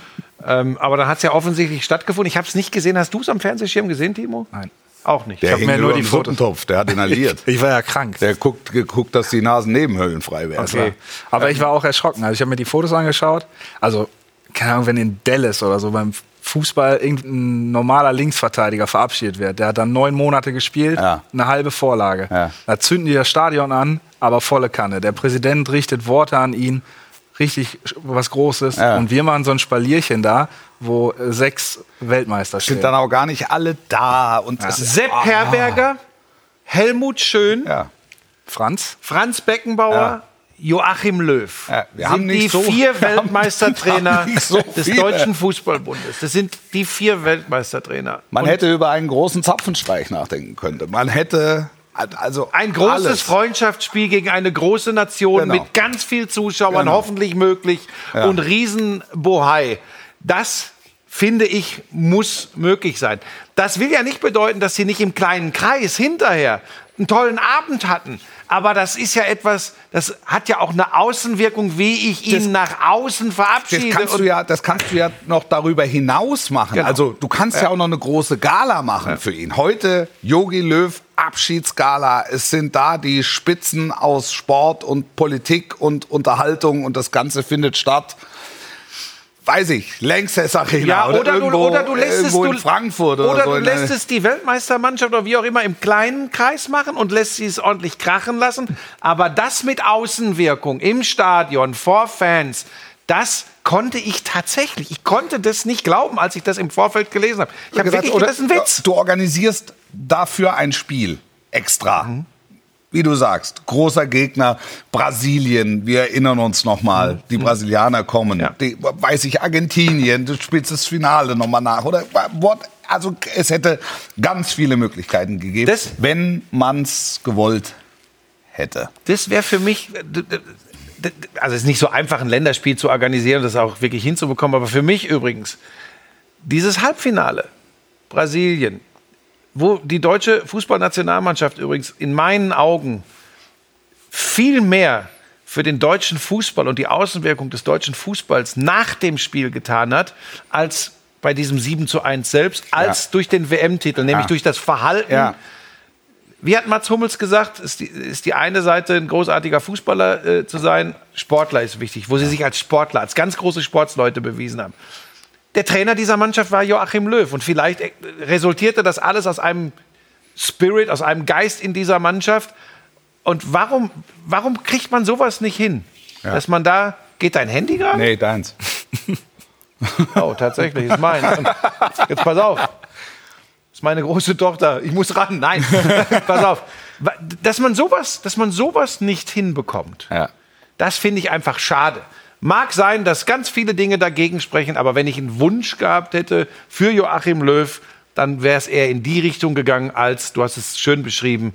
[SPEAKER 2] Ähm, aber dann hat es ja offensichtlich stattgefunden. Ich habe es nicht gesehen. Hast du es am Fernsehschirm gesehen, Timo?
[SPEAKER 3] Nein.
[SPEAKER 2] Auch nicht.
[SPEAKER 4] Der hing
[SPEAKER 3] mir nur die
[SPEAKER 4] Suppentopf, der hat inhaliert. [LAUGHS]
[SPEAKER 3] Ich war ja krank.
[SPEAKER 4] Der guckt geguckt, dass die Nasennebenhöhlen frei werden.
[SPEAKER 3] Okay. Aber ich war auch erschrocken. Also ich habe mir die Fotos angeschaut. Also, keine Ahnung, wenn in Dallas oder so beim Fußball irgendein normaler Linksverteidiger verabschiedet wird, der hat dann neun Monate gespielt,
[SPEAKER 4] Ja.
[SPEAKER 3] eine halbe Vorlage.
[SPEAKER 4] Ja.
[SPEAKER 3] Da zünden die das Stadion an, aber volle Kanne. Der Präsident richtet Worte an ihn, richtig was Großes.
[SPEAKER 4] Ja.
[SPEAKER 3] Und wir machen so ein Spalierchen da, wo äh, sechs Weltmeister stehen.
[SPEAKER 4] Sind dann auch gar nicht alle da. Und ist,
[SPEAKER 2] Sepp Herberger, Helmut Schön,
[SPEAKER 4] ja.
[SPEAKER 3] Franz?
[SPEAKER 2] Franz Beckenbauer,
[SPEAKER 4] Ja.
[SPEAKER 2] Joachim Löw.
[SPEAKER 4] Ja, wir
[SPEAKER 2] sind
[SPEAKER 4] haben nicht
[SPEAKER 2] die
[SPEAKER 4] so-
[SPEAKER 2] vier Weltmeistertrainer [LAUGHS]
[SPEAKER 4] so
[SPEAKER 2] des. Deutschen Fußballbundes. Das sind die vier Weltmeistertrainer.
[SPEAKER 4] Man
[SPEAKER 2] Und
[SPEAKER 4] hätte über einen großen Zapfenstreich nachdenken können. Man hätte also
[SPEAKER 2] Ein großes
[SPEAKER 4] alles.
[SPEAKER 2] Freundschaftsspiel gegen eine große Nation
[SPEAKER 4] Genau.
[SPEAKER 2] mit ganz viel Zuschauern,
[SPEAKER 4] Genau.
[SPEAKER 2] hoffentlich möglich
[SPEAKER 4] Ja.
[SPEAKER 2] und Riesenbohai. Das finde ich, muss möglich sein. Das will ja nicht bedeuten, dass sie nicht im kleinen Kreis hinterher einen tollen Abend hatten. Aber das ist ja etwas, das hat ja auch eine Außenwirkung, wie ich ihn nach außen
[SPEAKER 4] Das
[SPEAKER 2] verabschiede.
[SPEAKER 4] kannst, du ja, das kannst du ja noch darüber hinaus machen.
[SPEAKER 2] Genau.
[SPEAKER 4] Also du kannst ja. auch noch eine große Gala machen für ihn. Heute Yogi Löw Abschiedsgala. Es sind da die Spitzen aus Sport und Politik und Unterhaltung und das Ganze findet statt. Weiß ich, Lanxess Arena
[SPEAKER 2] Ja, oder, du,
[SPEAKER 4] irgendwo,
[SPEAKER 2] oder du lässt es du,
[SPEAKER 4] in Frankfurt oder,
[SPEAKER 2] oder
[SPEAKER 4] so.
[SPEAKER 2] du
[SPEAKER 4] in
[SPEAKER 2] lässt es die Weltmeistermannschaft oder wie auch immer im kleinen Kreis machen und lässt sie es ordentlich krachen lassen. Aber das mit Außenwirkung im Stadion vor Fans, das konnte ich tatsächlich. Ich konnte das nicht glauben, als ich das im Vorfeld gelesen habe. Ich habe wirklich
[SPEAKER 4] oder-
[SPEAKER 2] das ist ein Witz.
[SPEAKER 4] Du organisierst dafür ein Spiel extra.
[SPEAKER 2] Mhm.
[SPEAKER 4] Wie du sagst, großer Gegner Brasilien. Wir erinnern uns noch mal, die Brasilianer kommen.
[SPEAKER 2] Mhm. Ja.
[SPEAKER 4] Die, weiß ich, Argentinien. Du spielst das Finale noch mal nach oder what? Also es hätte ganz viele Möglichkeiten gegeben,
[SPEAKER 2] Das-
[SPEAKER 4] wenn man's gewollt hätte.
[SPEAKER 2] Das wäre für mich, also es ist nicht so einfach, ein Länderspiel zu organisieren, das auch wirklich hinzubekommen, aber für mich übrigens, dieses Halbfinale, Brasilien, wo die deutsche Fußballnationalmannschaft übrigens in meinen Augen viel mehr für den deutschen Fußball und die Außenwirkung des deutschen Fußballs nach dem Spiel getan hat, als bei diesem 7 zu 1 selbst, als
[SPEAKER 4] Ja.
[SPEAKER 2] durch den WM-Titel, nämlich
[SPEAKER 4] Ja.
[SPEAKER 2] durch das Verhalten
[SPEAKER 4] Ja.
[SPEAKER 2] wie hat Mats Hummels gesagt, ist die, ist die eine Seite ein großartiger Fußballer äh, zu sein, Sportler ist wichtig, wo sie sich als Sportler, als ganz große Sportsleute bewiesen haben. Der Trainer dieser Mannschaft war Joachim Löw und vielleicht äh, resultierte das alles aus einem Spirit, aus einem Geist in dieser Mannschaft. Und warum, warum kriegt man sowas nicht hin? Dass man da, geht dein Handy gerade?
[SPEAKER 4] Nee, deins. [LAUGHS]
[SPEAKER 2] Oh, tatsächlich, ist meins. Und jetzt pass auf. Das ist meine große Tochter. Ich muss ran. Nein, [LAUGHS] pass auf. Dass man sowas, dass man sowas nicht hinbekommt,
[SPEAKER 4] Ja.
[SPEAKER 2] das finde ich einfach schade. Mag sein, dass ganz viele Dinge dagegen sprechen, aber wenn ich einen Wunsch gehabt hätte für Joachim Löw, dann wäre es eher in die Richtung gegangen, als, du hast es schön beschrieben,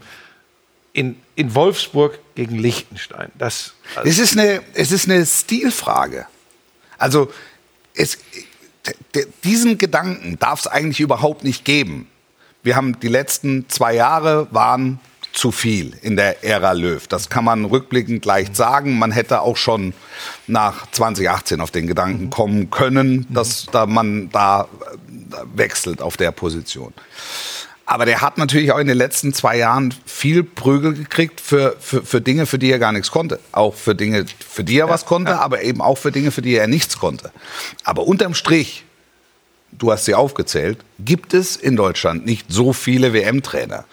[SPEAKER 2] in, in Wolfsburg gegen Liechtenstein. Das, also,
[SPEAKER 4] Es ist eine, es ist eine Stilfrage. Also es, diesen Gedanken darf es eigentlich überhaupt nicht geben. Wir haben die letzten zwei Jahre waren zu viel in der Ära Löw. Das kann man rückblickend leicht sagen. Man hätte auch schon nach 2018 auf den Gedanken kommen können, dass da man da äh, wechselt auf der Position. Aber der hat natürlich auch in den letzten zwei Jahren viel Prügel gekriegt für, für, für Dinge, für die er gar nichts konnte. Auch für Dinge, für die er was konnte, aber eben auch für Dinge, für die er nichts konnte. Aber unterm Strich, du hast sie aufgezählt, gibt es in Deutschland nicht so viele WM-Trainer.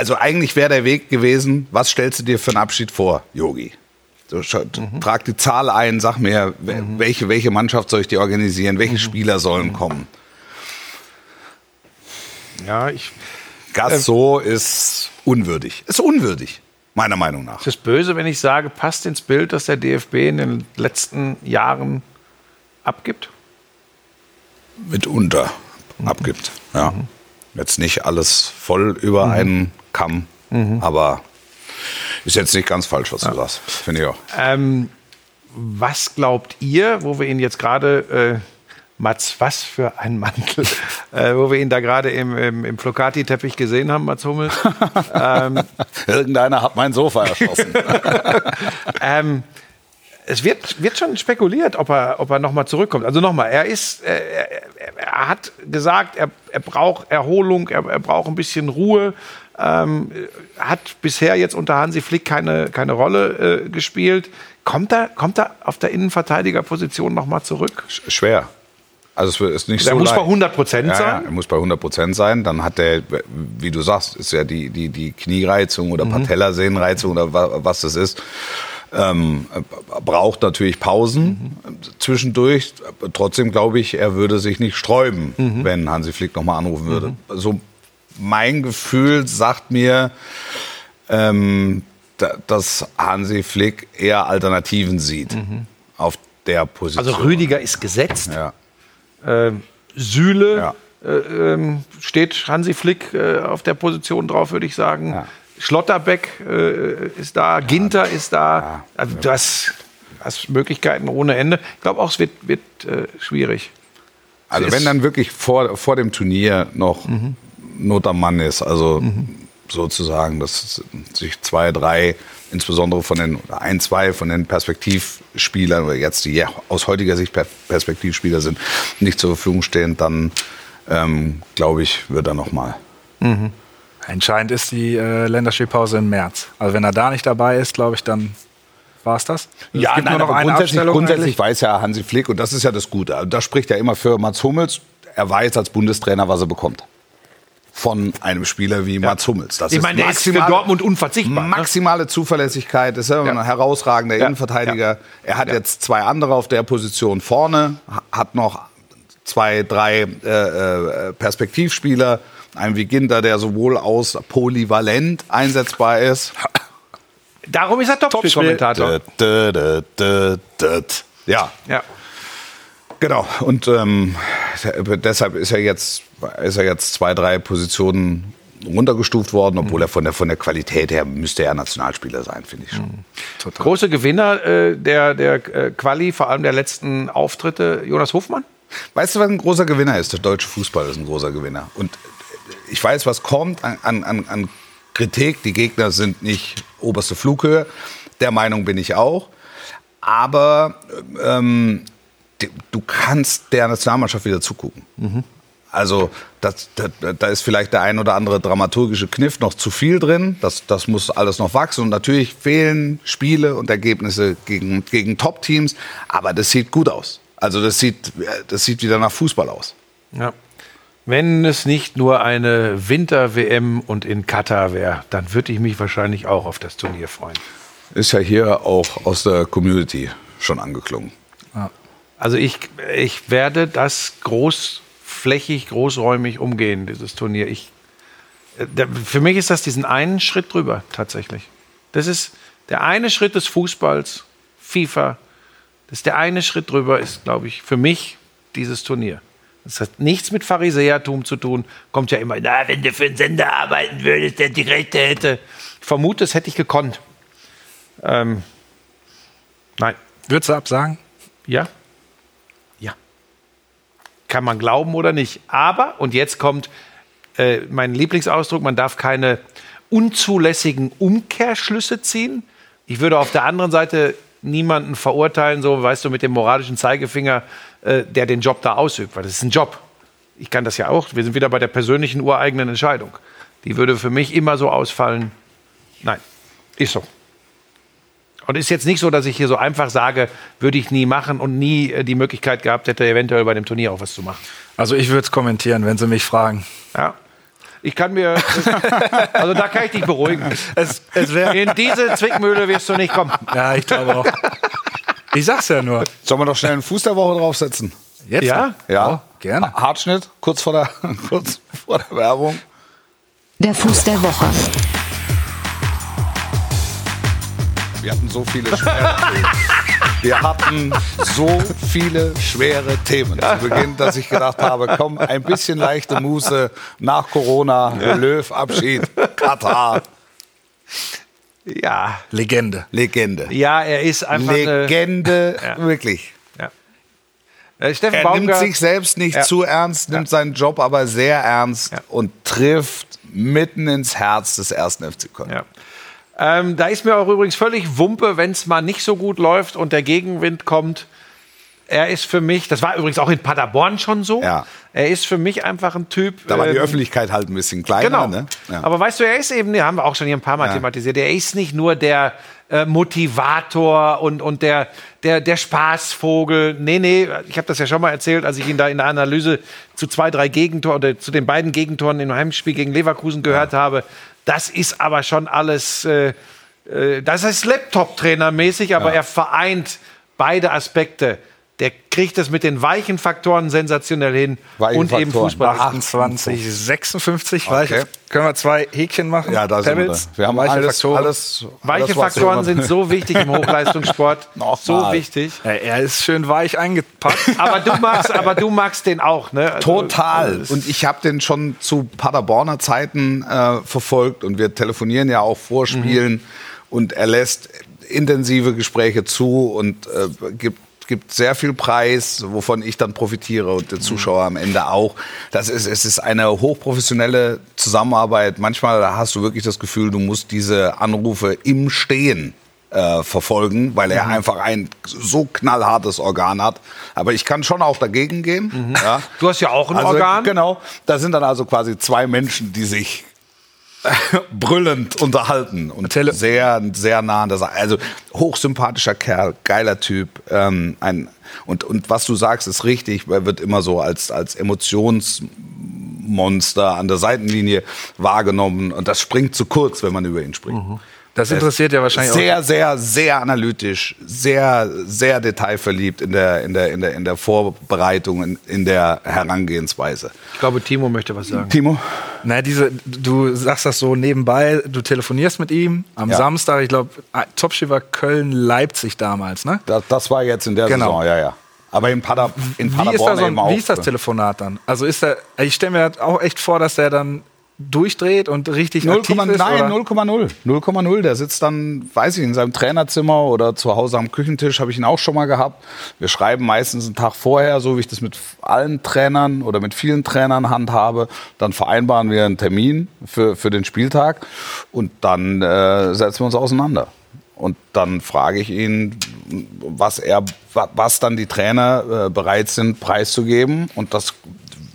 [SPEAKER 4] Also eigentlich wäre der Weg gewesen, was stellst du dir für einen Abschied vor, Yogi? So, schau, Trag die Zahl ein, sag mir, we- welche, welche Mannschaft soll ich dir organisieren, welche Spieler sollen kommen.
[SPEAKER 2] ja, ich,
[SPEAKER 4] Das so ist unwürdig. Ist unwürdig, meiner Meinung nach.
[SPEAKER 2] Ist es böse, wenn ich sage, passt ins Bild, das der DFB in den letzten Jahren abgibt?
[SPEAKER 4] Mitunter abgibt. Ja. Jetzt nicht alles voll über einen Kamm, aber ist jetzt nicht ganz falsch, was du sagst. Finde ich auch.
[SPEAKER 2] Ähm, was glaubt ihr, wo wir ihn jetzt gerade, äh, Mats, was für ein Mantel, [LAUGHS] äh, wo wir ihn da gerade im, im, im Flocati-Teppich gesehen haben, Mats Hummels? ähm, [LAUGHS]
[SPEAKER 4] Irgendeiner hat mein Sofa erschossen. [LAUGHS]
[SPEAKER 2] ähm, es wird, wird schon spekuliert, ob er, ob er nochmal zurückkommt. Also nochmal, er ist, äh, er, er hat gesagt, er, er braucht Erholung, er, er braucht ein bisschen Ruhe. Ähm, hat bisher jetzt unter Hansi Flick keine, keine Rolle äh, gespielt. Kommt er, kommt er auf der Innenverteidigerposition nochmal zurück?
[SPEAKER 4] Schwer. Also es ist nicht
[SPEAKER 2] Er
[SPEAKER 4] so
[SPEAKER 2] muss bei
[SPEAKER 4] leicht.
[SPEAKER 2] 100 Prozent
[SPEAKER 4] Ja, ja,
[SPEAKER 2] sein.
[SPEAKER 4] er muss bei 100 Prozent sein. Dann hat er, wie du sagst, ist ja die, die, die Kniereizung oder Patellasehnenreizung oder wa- was das ist. Ähm, braucht natürlich Pausen zwischendurch. Trotzdem glaube ich, er würde sich nicht sträuben, wenn Hansi Flick nochmal anrufen würde. So mein Gefühl sagt mir, ähm, da, dass Hansi Flick eher Alternativen sieht auf der Position.
[SPEAKER 2] Also Rüdiger ist gesetzt.
[SPEAKER 4] Ja.
[SPEAKER 2] Ähm, Süle
[SPEAKER 4] Ja.
[SPEAKER 2] äh, ähm, steht Hansi Flick äh, auf der Position drauf, würde ich sagen.
[SPEAKER 4] Ja.
[SPEAKER 2] Schlotterbeck äh, ist da, Ginter ist da. Also du hast, Möglichkeiten ohne Ende. Ich glaube auch, es wird, wird äh, schwierig.
[SPEAKER 4] Also wenn dann wirklich vor, vor dem Turnier noch Not am Mann ist, also sozusagen, dass sich zwei, drei, insbesondere von den, oder ein, zwei von den Perspektivspielern, oder jetzt die ja aus heutiger Sicht Per- Perspektivspieler sind, nicht zur Verfügung stehen, dann ähm, glaube ich, wird er nochmal
[SPEAKER 3] Entscheidend ist die äh, Länderspielpause im März. Also wenn er da nicht dabei ist, glaube ich, dann war es das. Also
[SPEAKER 4] Ja,
[SPEAKER 3] es gibt
[SPEAKER 4] nein,
[SPEAKER 3] nur noch eine
[SPEAKER 4] grundsätzlich, grundsätzlich weiß ja Hansi Flick, und das ist ja das Gute, das spricht ja immer für Mats Hummels, er weiß als Bundestrainer, was er bekommt. Von einem Spieler wie Mats Hummels. Das
[SPEAKER 2] Ich meine, der ist für
[SPEAKER 4] maximale-
[SPEAKER 2] Dortmund unverzichtbar. Ne?
[SPEAKER 4] Maximale Zuverlässigkeit, ist ja, ein herausragender
[SPEAKER 2] Ja.
[SPEAKER 4] Innenverteidiger. Er hat jetzt zwei andere auf der Position vorne, ha- hat noch zwei, drei äh, äh, Perspektivspieler. Ein wie Ginter, der sowohl aus polyvalent einsetzbar ist.
[SPEAKER 2] Darum ist er Topspielkommentator.
[SPEAKER 4] Dö. Ja,
[SPEAKER 2] Ja.
[SPEAKER 4] Genau. Und ähm, deshalb ist er jetzt ist er jetzt zwei, drei Positionen runtergestuft worden, obwohl er von der von der Qualität her müsste er Nationalspieler sein, finde ich schon.
[SPEAKER 2] Große Gewinner äh, der, der äh, Quali, vor allem der letzten Auftritte, Jonas Hofmann.
[SPEAKER 4] Weißt du, was ein großer Gewinner ist? Der deutsche Fußball ist ein großer Gewinner. Und ich weiß, was kommt an, an, an- Kritik. Die Gegner sind nicht oberste Flughöhe. Der Meinung bin ich auch. Aber ähm, du kannst der Nationalmannschaft wieder zugucken. Also das, da, da ist vielleicht der ein oder andere dramaturgische Kniff noch zu viel drin. Das, das muss alles noch wachsen. Und natürlich fehlen Spiele und Ergebnisse gegen, gegen Top-Teams. Aber das sieht gut aus. Also das sieht, das sieht wieder nach Fußball aus.
[SPEAKER 2] Ja. Wenn es nicht nur eine Winter-WM und in Katar wäre, dann würde ich mich wahrscheinlich auch auf das Turnier freuen.
[SPEAKER 4] Ist ja hier auch aus der Community schon angeklungen.
[SPEAKER 2] Also ich, ich werde das großflächig, großräumig umgehen, dieses Turnier. Ich, äh, für mich ist das diesen einen Schritt drüber, tatsächlich. Das ist der eine Schritt des Fußballs, FIFA. Das ist der eine Schritt drüber, ist, glaube ich, für mich dieses Turnier. Das hat nichts mit Pharisäertum zu tun. Kommt ja immer, na, wenn du für einen Sender arbeiten würdest, der die Rechte hätte. Ich vermute, das hätte ich gekonnt. Ähm, nein.
[SPEAKER 3] Würdest du absagen?
[SPEAKER 2] Ja. Kann man glauben oder nicht. Aber, und jetzt kommt äh, mein Lieblingsausdruck, man darf keine unzulässigen Umkehrschlüsse ziehen. Ich würde auf der anderen Seite niemanden verurteilen, so, weißt du, mit dem moralischen Zeigefinger, äh, der den Job da ausübt, weil das ist ein Job. Ich kann das ja auch. Wir sind wieder bei der persönlichen ureigenen Entscheidung. Die würde für mich immer so ausfallen. Nein, ist so. Und ist jetzt nicht so, dass ich hier so einfach sage, würde ich nie machen und nie äh, die Möglichkeit gehabt hätte, eventuell bei dem Turnier auch was zu machen.
[SPEAKER 3] Also ich würde es kommentieren, wenn sie mich fragen.
[SPEAKER 2] Ja. Ich kann mir, [LAUGHS] also da kann ich dich beruhigen.
[SPEAKER 3] Es, es wär,
[SPEAKER 2] In diese Zwickmühle wirst du nicht kommen.
[SPEAKER 3] ja, ich glaube auch. Ich sag's ja nur.
[SPEAKER 4] Sollen wir noch schnell einen Fuß der Woche draufsetzen?
[SPEAKER 3] Jetzt?
[SPEAKER 2] Ja?
[SPEAKER 4] Ja,
[SPEAKER 3] Oh, gerne.
[SPEAKER 4] Hartschnitt, kurz vor der, [LAUGHS] kurz vor der Werbung.
[SPEAKER 5] Der Fuß der Woche.
[SPEAKER 4] Wir hatten so viele schwere Themen. Wir hatten so viele schwere Themen zu Beginn, dass ich gedacht habe, komm, ein bisschen leichte Muße nach Corona, Löw, Abschied, Katar,
[SPEAKER 2] Ja.
[SPEAKER 3] Legende.
[SPEAKER 4] Legende.
[SPEAKER 2] Ja, er ist einfach eine,
[SPEAKER 4] Legende,
[SPEAKER 2] Ja.
[SPEAKER 4] wirklich.
[SPEAKER 2] ja. Äh, Steffen
[SPEAKER 4] Er nimmt
[SPEAKER 2] Baumgart,
[SPEAKER 4] sich selbst nicht
[SPEAKER 2] Ja.
[SPEAKER 4] zu ernst, nimmt seinen Job aber sehr ernst
[SPEAKER 2] Ja.
[SPEAKER 4] und trifft mitten ins Herz des ersten FC Köln.
[SPEAKER 2] Ja. Ähm, da ist mir auch übrigens völlig Wumpe, wenn es mal nicht so gut läuft und der Gegenwind kommt. Er ist für mich, das war übrigens auch in Paderborn schon so.
[SPEAKER 4] Ja.
[SPEAKER 2] Er ist für mich einfach ein Typ.
[SPEAKER 4] Da war die
[SPEAKER 2] ähm,
[SPEAKER 4] Öffentlichkeit halt ein bisschen kleiner.
[SPEAKER 2] Genau.
[SPEAKER 4] Ne? Ja.
[SPEAKER 2] Aber weißt du, er ist eben, den haben wir auch schon hier ein paar Mal
[SPEAKER 4] Ja.
[SPEAKER 2] thematisiert, er ist nicht nur der äh, Motivator und, und der, der, der Spaßvogel. Nee, nee, ich habe das ja schon mal erzählt, als ich ihn da in der Analyse zu zwei, drei Gegentoren oder zu den beiden Gegentoren im Heimspiel gegen Leverkusen gehört habe. Das ist aber schon alles, äh, äh, das ist Laptop-Trainer-mäßig, aber er vereint beide Aspekte. Der kriegt es mit den weichen Faktoren sensationell hin
[SPEAKER 4] Weiche
[SPEAKER 2] und eben
[SPEAKER 4] Faktoren.
[SPEAKER 2] Fußball.
[SPEAKER 3] 28, 56,
[SPEAKER 4] Okay.
[SPEAKER 3] weiß ich. Können wir zwei Häkchen machen?
[SPEAKER 4] ja, da sind wir.
[SPEAKER 3] Pebbles,
[SPEAKER 4] Da. Wir haben
[SPEAKER 3] weiche
[SPEAKER 4] alles,
[SPEAKER 3] Faktoren.
[SPEAKER 4] alles,
[SPEAKER 2] Weiche
[SPEAKER 4] alles,
[SPEAKER 2] Faktoren
[SPEAKER 4] wir-
[SPEAKER 2] sind so wichtig im [LAUGHS] Hochleistungssport. So wichtig.
[SPEAKER 3] Ja, er ist schön weich eingepackt. [LAUGHS]
[SPEAKER 2] Aber du magst, aber du magst den auch, ne? Also,
[SPEAKER 4] Total. Und ich habe den schon zu Paderborner Zeiten äh, verfolgt und wir telefonieren ja auch vor Spielen und er lässt intensive Gespräche zu und äh, gibt gibt sehr viel Preis, wovon ich dann profitiere und der Zuschauer am Ende auch. Das ist, es ist eine hochprofessionelle Zusammenarbeit. Manchmal hast du wirklich das Gefühl, du musst diese Anrufe im Stehen äh, verfolgen, weil er einfach ein so knallhartes Organ hat. Aber ich kann schon auch dagegen gehen. Ja.
[SPEAKER 2] Du hast ja auch ein
[SPEAKER 4] Also,
[SPEAKER 2] Organ.
[SPEAKER 4] Genau. Da sind dann also quasi zwei Menschen, die sich [LAUGHS] brüllend unterhalten und
[SPEAKER 3] Tele-
[SPEAKER 4] sehr, sehr nah an der Sache. Also hochsympathischer Kerl, geiler Typ. Ähm, ein, und, und was du sagst, ist richtig. Er wird immer so als, als Emotionsmonster an der Seitenlinie wahrgenommen. Und das springt zu kurz, wenn man über ihn spricht.
[SPEAKER 3] Das interessiert ja wahrscheinlich auch.
[SPEAKER 4] Sehr, sehr, sehr analytisch, sehr, sehr detailverliebt in der, in der, in der, in der Vorbereitung, in, in der Herangehensweise.
[SPEAKER 2] Ich glaube, Timo möchte was sagen.
[SPEAKER 4] Timo?
[SPEAKER 3] Na, diese, du sagst das so nebenbei, du telefonierst mit ihm am
[SPEAKER 4] Ja.
[SPEAKER 3] Samstag, ich glaube, Topspiel war Köln-Leipzig damals, ne?
[SPEAKER 4] Das, das war jetzt in der
[SPEAKER 3] Genau.
[SPEAKER 4] Saison, ja, ja. Aber in, Pader, in
[SPEAKER 3] Wie
[SPEAKER 4] Paderborn
[SPEAKER 3] ist, da so ein,
[SPEAKER 4] eben auch.
[SPEAKER 3] wie ist das Telefonat dann? Also ist er, ich stelle mir auch echt vor, dass der dann durchdreht und richtig
[SPEAKER 4] 0,
[SPEAKER 3] aktiv ist.
[SPEAKER 4] nein,
[SPEAKER 3] oder?
[SPEAKER 4] 0,0. 0,0. Der sitzt dann, weiß ich, in seinem Trainerzimmer oder zu Hause am Küchentisch, habe ich ihn auch schon mal gehabt. Wir schreiben meistens einen Tag vorher, so wie ich das mit allen Trainern oder mit vielen Trainern handhabe. Dann vereinbaren wir einen Termin für, für den Spieltag und dann äh, setzen wir uns auseinander. Und dann frage ich ihn, was er, wa- was dann die Trainer äh, bereit sind preiszugeben. Und das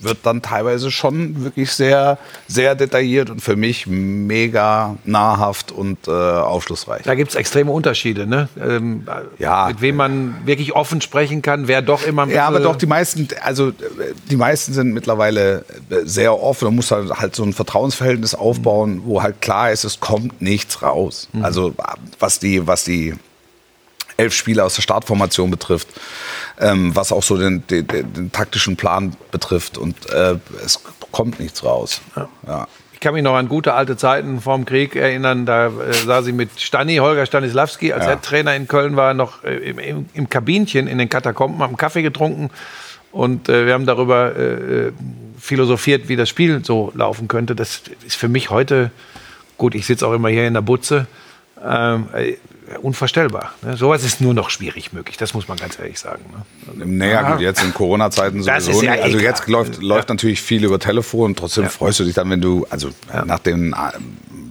[SPEAKER 4] wird dann teilweise schon wirklich sehr, sehr detailliert und für mich mega nahrhaft und äh, aufschlussreich.
[SPEAKER 2] Da gibt es extreme Unterschiede, ne? Ähm,
[SPEAKER 4] Ja.
[SPEAKER 2] Mit wem man wirklich offen sprechen kann, wer doch immer
[SPEAKER 4] Ja, aber doch, die meisten, also äh, die meisten sind mittlerweile äh, sehr offen. Man muss halt, halt so ein Vertrauensverhältnis aufbauen, wo halt klar ist, es kommt nichts raus. Also was die, was die elf Spieler aus der Startformation betrifft, ähm, was auch so den, den, den, taktischen Plan betrifft und äh, es kommt nichts raus. Ja.
[SPEAKER 2] Ich kann mich noch an gute alte Zeiten vorm Krieg erinnern. Da äh, sah sie mit Stani, Holger Stanislawski, als
[SPEAKER 4] Ja.
[SPEAKER 2] er Trainer in Köln war, noch äh, im, im, im Kabinchen in den Katakomben, haben Kaffee getrunken. Und äh, wir haben darüber äh, äh, philosophiert, wie das Spiel so laufen könnte. Das ist für mich heute, gut, ich sitze auch immer hier in der Butze, ähm, äh, unvorstellbar. Ne? Sowas ist nur noch schwierig möglich, das muss man ganz ehrlich sagen. Ne?
[SPEAKER 4] Naja, gut, jetzt in Corona-Zeiten sowieso
[SPEAKER 2] ja.
[SPEAKER 4] Also jetzt
[SPEAKER 2] klar.
[SPEAKER 4] läuft, läuft natürlich viel über Telefon. Trotzdem freust du dich dann, wenn du, also nach den, äh,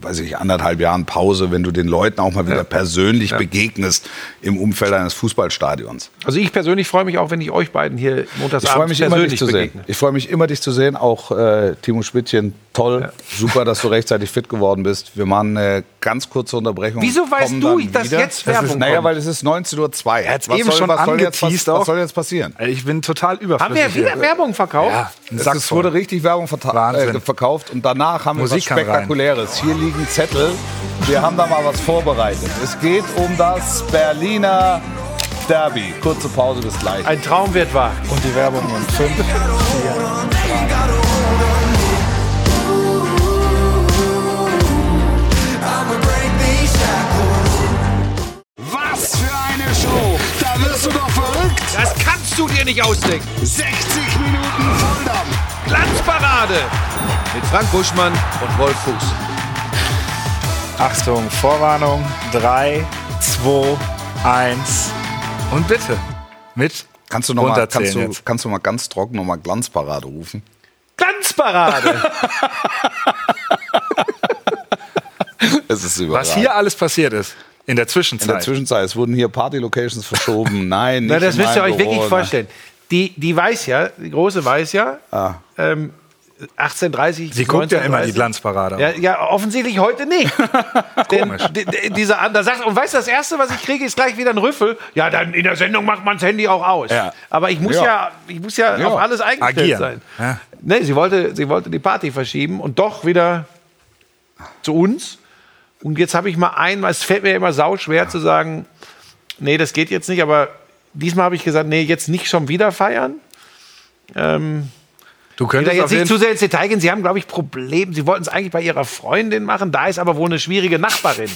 [SPEAKER 4] weiß ich, anderthalb Jahren Pause, wenn du den Leuten auch mal wieder persönlich begegnest im Umfeld eines Fußballstadions.
[SPEAKER 2] Also ich persönlich freue mich auch, wenn ich euch beiden hier montags
[SPEAKER 4] Ich freue mich immer, dich zu sehen. Ich freue mich immer, dich zu sehen. Auch äh, Timo Schmidtchen, toll. Super, dass du rechtzeitig fit geworden bist. Wir machen eine ganz kurze Unterbrechung.
[SPEAKER 2] Wieso weißt du, dass
[SPEAKER 4] wieder.
[SPEAKER 2] jetzt
[SPEAKER 4] das
[SPEAKER 2] Werbung
[SPEAKER 4] ist, Naja, weil es ist 19.02 Uhr.
[SPEAKER 3] hat's
[SPEAKER 4] Was
[SPEAKER 3] eben
[SPEAKER 4] soll-
[SPEAKER 3] schon
[SPEAKER 4] was soll jetzt, was, was soll jetzt passieren?
[SPEAKER 3] Ich bin total
[SPEAKER 2] Haben
[SPEAKER 3] überflüssig.
[SPEAKER 2] wir wieder. Werbung verkauft?
[SPEAKER 3] Ja,
[SPEAKER 4] Es wurde richtig Werbung äh, verkauft und danach haben
[SPEAKER 3] Musik
[SPEAKER 4] wir was Spektakuläres. Hier liegen Zettel. Wir haben da mal was vorbereitet. Es geht um das Berliner Derby. Kurze Pause, bis gleich.
[SPEAKER 2] Ein Traum wird wahr.
[SPEAKER 3] Und die Werbung in 5, 4,
[SPEAKER 1] Wirst du doch verrückt!
[SPEAKER 2] Das kannst du dir nicht ausdenken.
[SPEAKER 1] 60 Minuten Volldampf!
[SPEAKER 2] Glanzparade mit Frank Buschmann und Wolf Fuß.
[SPEAKER 3] Achtung, Vorwarnung. 3, 2, 1. Und bitte. Mit
[SPEAKER 4] Kannst du, noch mal, kannst, du, kannst du mal ganz trocken noch mal Glanzparade rufen?
[SPEAKER 2] Glanzparade. [LAUGHS]
[SPEAKER 4] Es ist überall.
[SPEAKER 3] Was hier alles passiert ist in der
[SPEAKER 4] in
[SPEAKER 3] Zwischenzeit.
[SPEAKER 4] der Zwischenzeit, es wurden hier Party-Locations verschoben. [LAUGHS] Nein, nicht
[SPEAKER 2] Na, das
[SPEAKER 4] in
[SPEAKER 2] müsst ihr euch wirklich
[SPEAKER 4] Büro.
[SPEAKER 2] vorstellen. Die, die weiß ja, die große weiß ja,
[SPEAKER 4] Ah.
[SPEAKER 2] ähm, 1830.
[SPEAKER 3] Sie guckt ja immer die Glanzparade.
[SPEAKER 2] Ja, ja, offensichtlich heute nicht. [LAUGHS] D- dieser, da sagt, und weißt du, das Erste, was ich kriege, ist gleich wieder ein Rüffel. Ja, dann in der Sendung macht man das Handy auch aus.
[SPEAKER 4] Ja.
[SPEAKER 2] Aber ich muss ja,
[SPEAKER 4] Ja.
[SPEAKER 2] ich muss ja,
[SPEAKER 4] Ja.
[SPEAKER 2] auf alles eingestellt
[SPEAKER 3] Agieren.
[SPEAKER 2] sein.
[SPEAKER 3] Ja.
[SPEAKER 2] Nee, sie wollte, sie wollte die Party verschieben und doch wieder zu uns. Und jetzt habe ich mal einmal, es fällt mir immer sau schwer zu sagen, nee, das geht jetzt nicht, aber diesmal habe ich gesagt, nee, jetzt nicht schon wieder feiern. Ähm,
[SPEAKER 3] Du könntest
[SPEAKER 2] jetzt nicht zu sehr ins Detail gehen. Sie haben, glaube ich, Probleme. Sie wollten es eigentlich bei ihrer Freundin machen. Da ist aber wohl eine schwierige Nachbarin.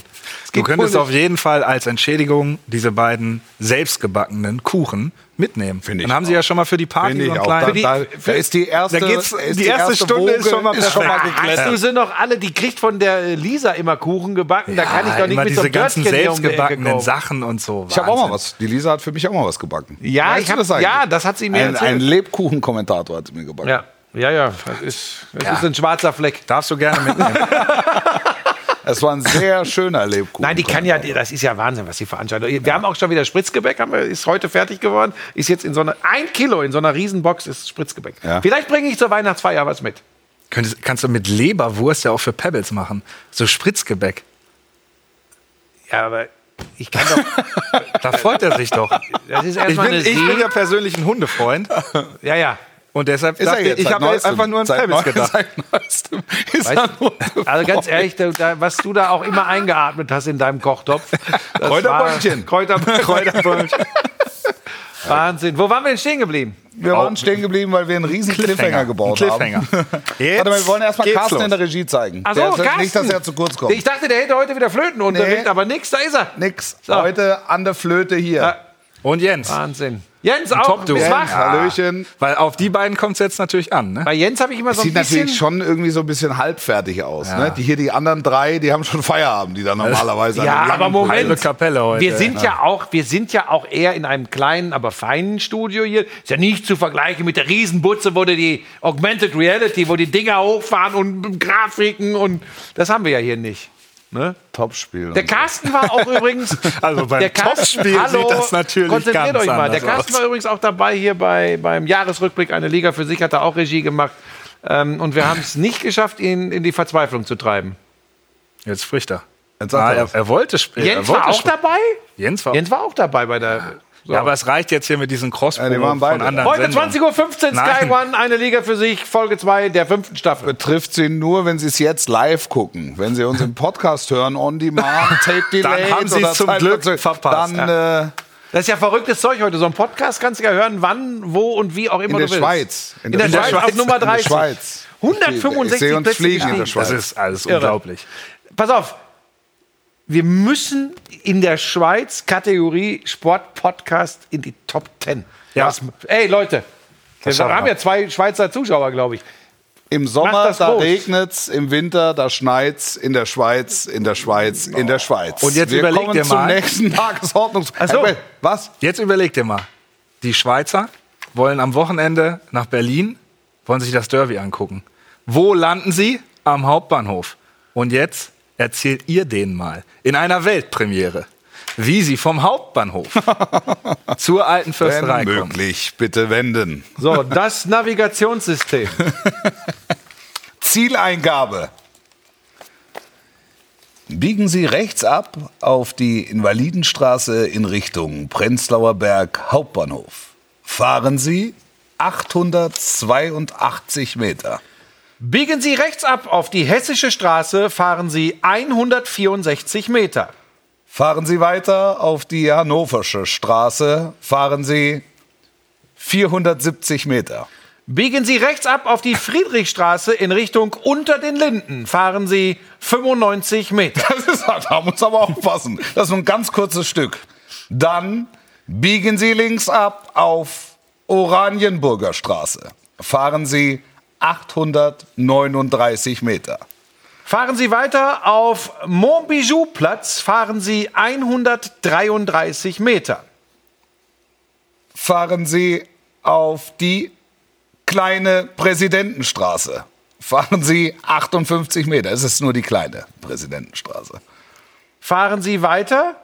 [SPEAKER 3] Du könntest auf jeden Fall als Entschädigung diese beiden selbstgebackenen Kuchen mitnehmen.
[SPEAKER 4] Finde ich
[SPEAKER 3] Dann haben sie ja schon mal für die Party so
[SPEAKER 4] ich
[SPEAKER 3] einen
[SPEAKER 4] auch.
[SPEAKER 3] kleinen.
[SPEAKER 4] Da,
[SPEAKER 2] Für die-
[SPEAKER 4] da, da ist die erste,
[SPEAKER 3] da geht's-
[SPEAKER 4] ist
[SPEAKER 3] die erste Stunde ist
[SPEAKER 4] Woge
[SPEAKER 3] schon mal
[SPEAKER 4] ist schon mal.
[SPEAKER 2] Hast du sie noch alle, die kriegt von der Lisa immer Kuchen gebacken. da kann ich doch nicht
[SPEAKER 3] immer
[SPEAKER 2] mit
[SPEAKER 3] diese
[SPEAKER 2] so einem
[SPEAKER 3] ganzen
[SPEAKER 2] um
[SPEAKER 3] selbstgebackenen
[SPEAKER 2] kommen.
[SPEAKER 3] Sachen und so.
[SPEAKER 4] Ich habe auch mal
[SPEAKER 3] Wahnsinn.
[SPEAKER 4] was. Die Lisa hat für mich auch mal was gebacken.
[SPEAKER 2] Ja,
[SPEAKER 4] Weißt
[SPEAKER 2] ich hab,
[SPEAKER 4] das eigentlich?
[SPEAKER 2] ja, das hat sie mir
[SPEAKER 4] Ein, ein
[SPEAKER 2] erzählt.
[SPEAKER 4] Lebkuchenkommentator hat sie mir gebacken.
[SPEAKER 2] Ja, ja, ja. Das ist, das ist ein schwarzer Fleck.
[SPEAKER 3] Darfst du gerne mitnehmen. [LAUGHS]
[SPEAKER 4] Es war ein sehr schöner Lebkuchen.
[SPEAKER 2] Nein, die kann ja, das ist ja Wahnsinn, was die veranstaltet. Wir haben auch schon wieder Spritzgebäck, haben ist heute fertig geworden. Ist jetzt in so einer, ein Kilo in so einer Riesenbox ist Spritzgebäck.
[SPEAKER 4] Ja.
[SPEAKER 2] Vielleicht bringe ich zur Weihnachtsfeier was mit.
[SPEAKER 3] Könntest, kannst du mit Leberwurst ja auch für Pebbles machen. So Spritzgebäck.
[SPEAKER 2] Ja, aber ich kann doch. [LAUGHS]
[SPEAKER 3] Da freut er sich doch.
[SPEAKER 2] Das ist
[SPEAKER 3] Ich bin,
[SPEAKER 2] eine
[SPEAKER 3] ich bin ja persönlich ein Hundefreund.
[SPEAKER 2] Ja, ja.
[SPEAKER 3] Und deshalb
[SPEAKER 4] Ist er
[SPEAKER 3] dachte
[SPEAKER 4] jetzt
[SPEAKER 3] ich, habe einfach nur an
[SPEAKER 4] neu-
[SPEAKER 3] gedacht. [LAUGHS]
[SPEAKER 2] Weißt, also ganz ehrlich, da, was du da auch immer eingeatmet hast in deinem Kochtopf. [LAUGHS] [LAUGHS]
[SPEAKER 4] Kräuterbäumchen.
[SPEAKER 2] Kräuterbäumchen. Wahnsinn. Wo waren wir denn stehen geblieben?
[SPEAKER 4] Wir waren stehen geblieben, weil wir einen riesen Cliffhanger, gebaut
[SPEAKER 3] Cliffhanger.
[SPEAKER 4] haben.
[SPEAKER 3] Jetzt
[SPEAKER 4] Warte mal, wir wollen erstmal Carsten
[SPEAKER 3] los.
[SPEAKER 4] in der Regie zeigen.
[SPEAKER 2] Ach so,
[SPEAKER 4] Der-
[SPEAKER 2] Carsten.
[SPEAKER 4] Nicht, dass er zu kurz kommt.
[SPEAKER 2] Ich dachte, der hätte heute wieder Flötenunterricht,
[SPEAKER 4] Nee.
[SPEAKER 2] aber nix, da ist er.
[SPEAKER 4] Nix.
[SPEAKER 2] So.
[SPEAKER 4] Heute an der Flöte hier.
[SPEAKER 2] Ja.
[SPEAKER 3] Und Jens.
[SPEAKER 2] Wahnsinn. Jens auch.
[SPEAKER 3] Top-Duo.
[SPEAKER 2] Bist
[SPEAKER 4] Jens,
[SPEAKER 2] wach?
[SPEAKER 4] Hallöchen.
[SPEAKER 3] Weil auf die beiden kommt es jetzt natürlich an. Ne?
[SPEAKER 2] Bei Jens habe ich immer so ein
[SPEAKER 4] Sieht
[SPEAKER 2] bisschen...
[SPEAKER 4] natürlich schon irgendwie so ein bisschen halbfertig aus. Ne? Die hier, die anderen drei, die haben schon Feierabend, die dann normalerweise
[SPEAKER 2] Ja, aber Moment.
[SPEAKER 3] Kapelle heute.
[SPEAKER 2] Wir sind ja. auch, wir sind ja auch eher in einem kleinen, aber feinen Studio hier. Ist ja nicht zu vergleichen mit der Riesenbutze, wo du die Augmented Reality, wo die Dinger hochfahren und Grafiken und das haben wir ja hier nicht. Ne?
[SPEAKER 4] Topspiel.
[SPEAKER 2] Der Carsten war auch [LAUGHS] übrigens.
[SPEAKER 3] Also beim
[SPEAKER 2] der Carsten-
[SPEAKER 3] Topspiel
[SPEAKER 2] Hallo,
[SPEAKER 3] sieht das natürlich
[SPEAKER 2] Konzentriert
[SPEAKER 3] ganz
[SPEAKER 2] euch mal. Der Carsten
[SPEAKER 3] aus.
[SPEAKER 2] war übrigens auch dabei hier bei, beim Jahresrückblick eine Liga für sich, hat er auch Regie gemacht. Ähm, und wir haben es nicht geschafft, ihn in die Verzweiflung zu treiben.
[SPEAKER 3] Jetzt spricht er.
[SPEAKER 4] Jetzt sagt
[SPEAKER 3] Ah,
[SPEAKER 4] er
[SPEAKER 3] er, wollte spielen.
[SPEAKER 2] Jens
[SPEAKER 3] er wollte
[SPEAKER 2] war auch dabei?
[SPEAKER 3] Jens war,
[SPEAKER 2] Jens war auch dabei bei der. So.
[SPEAKER 3] Ja, aber es reicht jetzt hier mit diesen cross
[SPEAKER 4] Ja, die waren
[SPEAKER 3] von
[SPEAKER 4] beide.
[SPEAKER 3] anderen
[SPEAKER 2] Heute
[SPEAKER 3] Sendungen.
[SPEAKER 2] 20.15 Uhr Sky. One, eine Liga für sich, Folge 2 der fünften Staffel.
[SPEAKER 4] betrifft sie nur, wenn sie es jetzt live gucken. Wenn sie uns im Podcast hören, on demand, [LAUGHS] tape delay,
[SPEAKER 3] haben sie es zum Glück verpasst,
[SPEAKER 4] Dann äh,
[SPEAKER 2] Das ist ja verrücktes Zeug heute. So ein Podcast kannst du ja hören, wann, wo und wie auch immer
[SPEAKER 4] in der
[SPEAKER 2] du willst.
[SPEAKER 4] Schweiz.
[SPEAKER 2] In, der, Schweiz, auf Nummer
[SPEAKER 4] In der
[SPEAKER 2] 30.
[SPEAKER 4] Schweiz.
[SPEAKER 2] 165
[SPEAKER 4] Ich sehe uns
[SPEAKER 2] Plätze
[SPEAKER 4] fliegen in der
[SPEAKER 2] gestiegen.
[SPEAKER 3] Das
[SPEAKER 4] Schweiz.
[SPEAKER 3] ist alles
[SPEAKER 2] Irre.
[SPEAKER 3] unglaublich.
[SPEAKER 2] Pass auf. Wir müssen in der Schweiz Kategorie Sport-Podcast in die Top 10.
[SPEAKER 3] Ja.
[SPEAKER 2] Was, ey, Leute. Wir
[SPEAKER 3] schaffen
[SPEAKER 2] haben
[SPEAKER 3] wir.
[SPEAKER 2] ja zwei Schweizer Zuschauer, glaube ich.
[SPEAKER 4] Im Sommer,
[SPEAKER 2] das
[SPEAKER 4] da regnet's, im Winter, da schneit's, in der Schweiz, in der Schweiz, in der Schweiz.
[SPEAKER 3] Und jetzt
[SPEAKER 4] Wir
[SPEAKER 3] überleg
[SPEAKER 4] kommen
[SPEAKER 3] dir
[SPEAKER 4] zum
[SPEAKER 3] mal-
[SPEAKER 4] nächsten [LAUGHS] Tagesordnungs...
[SPEAKER 2] Ach so.
[SPEAKER 4] Was?
[SPEAKER 3] Jetzt überleg dir mal. Die Schweizer wollen am Wochenende nach Berlin, wollen sich das Derby angucken. Wo landen sie? Am Hauptbahnhof. Und jetzt erzählt ihr denen mal in einer Weltpremiere, wie sie vom Hauptbahnhof [LAUGHS] zur alten
[SPEAKER 4] Wenn
[SPEAKER 3] Fürsterei kommen.
[SPEAKER 4] möglich, bitte wenden.
[SPEAKER 2] So, das Navigationssystem. [LAUGHS]
[SPEAKER 4] Zieleingabe. Biegen Sie rechts ab auf die Invalidenstraße in Richtung Prenzlauer Berg Hauptbahnhof. Fahren Sie 882 Meter.
[SPEAKER 2] Biegen Sie rechts ab auf die Hessische Straße, fahren Sie 164 Meter.
[SPEAKER 4] Fahren Sie weiter auf die Hannoversche Straße. Fahren Sie 470 Meter.
[SPEAKER 2] Biegen Sie rechts ab auf die Friedrichstraße in Richtung Unter den Linden, fahren Sie 95 Meter.
[SPEAKER 4] Das ist, da muss aber aufpassen. Das ist nur ein ganz kurzes Stück. Dann biegen Sie links ab auf Oranienburger Straße. Fahren Sie 839 Meter.
[SPEAKER 2] Fahren Sie weiter auf Montbijou-Platz, fahren Sie 133 Meter.
[SPEAKER 4] Fahren Sie auf die kleine Präsidentenstraße. Fahren Sie 58 Meter. Es ist nur die kleine Präsidentenstraße.
[SPEAKER 2] Fahren Sie weiter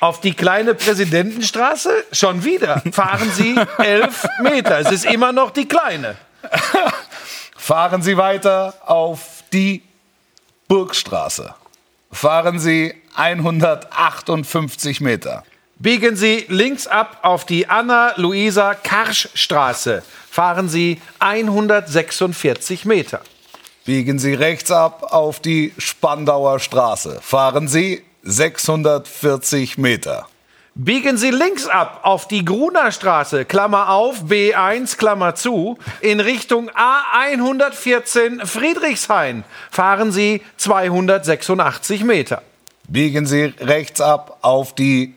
[SPEAKER 2] auf die kleine Präsidentenstraße, schon wieder. Fahren Sie [LAUGHS] 11 Meter. Es ist immer noch die kleine. [LAUGHS]
[SPEAKER 4] Fahren Sie weiter auf die Burgstraße. Fahren Sie 158 Meter.
[SPEAKER 2] Biegen Sie links ab auf die Anna-Luisa-Karsch-Straße. Fahren Sie 146 Meter.
[SPEAKER 4] Biegen Sie rechts ab auf die Spandauer Straße. Fahren Sie 640 Meter.
[SPEAKER 2] Biegen Sie links ab auf die Gruner Straße, Klammer auf, B1, Klammer zu, in Richtung A114 Friedrichshain. Fahren Sie 286 Meter.
[SPEAKER 4] Biegen Sie rechts ab auf die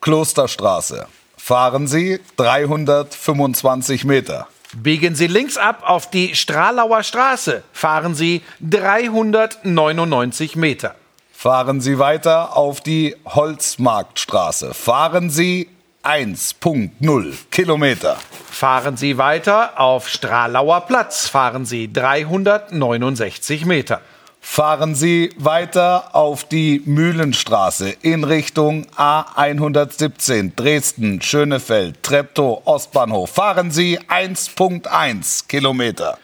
[SPEAKER 4] Klosterstraße. Fahren Sie 325 Meter.
[SPEAKER 2] Biegen Sie links ab auf die Stralauer Straße. Fahren Sie 399 Meter.
[SPEAKER 4] Fahren Sie weiter auf die Holzmarktstraße. Fahren Sie 1.0 Kilometer.
[SPEAKER 2] Fahren Sie weiter auf Stralauer Platz. Fahren Sie 369 Meter.
[SPEAKER 4] Fahren Sie weiter auf die Mühlenstraße in Richtung A117 Dresden, Schönefeld, Treptow, Ostbahnhof. Fahren Sie 1.1 Kilometer.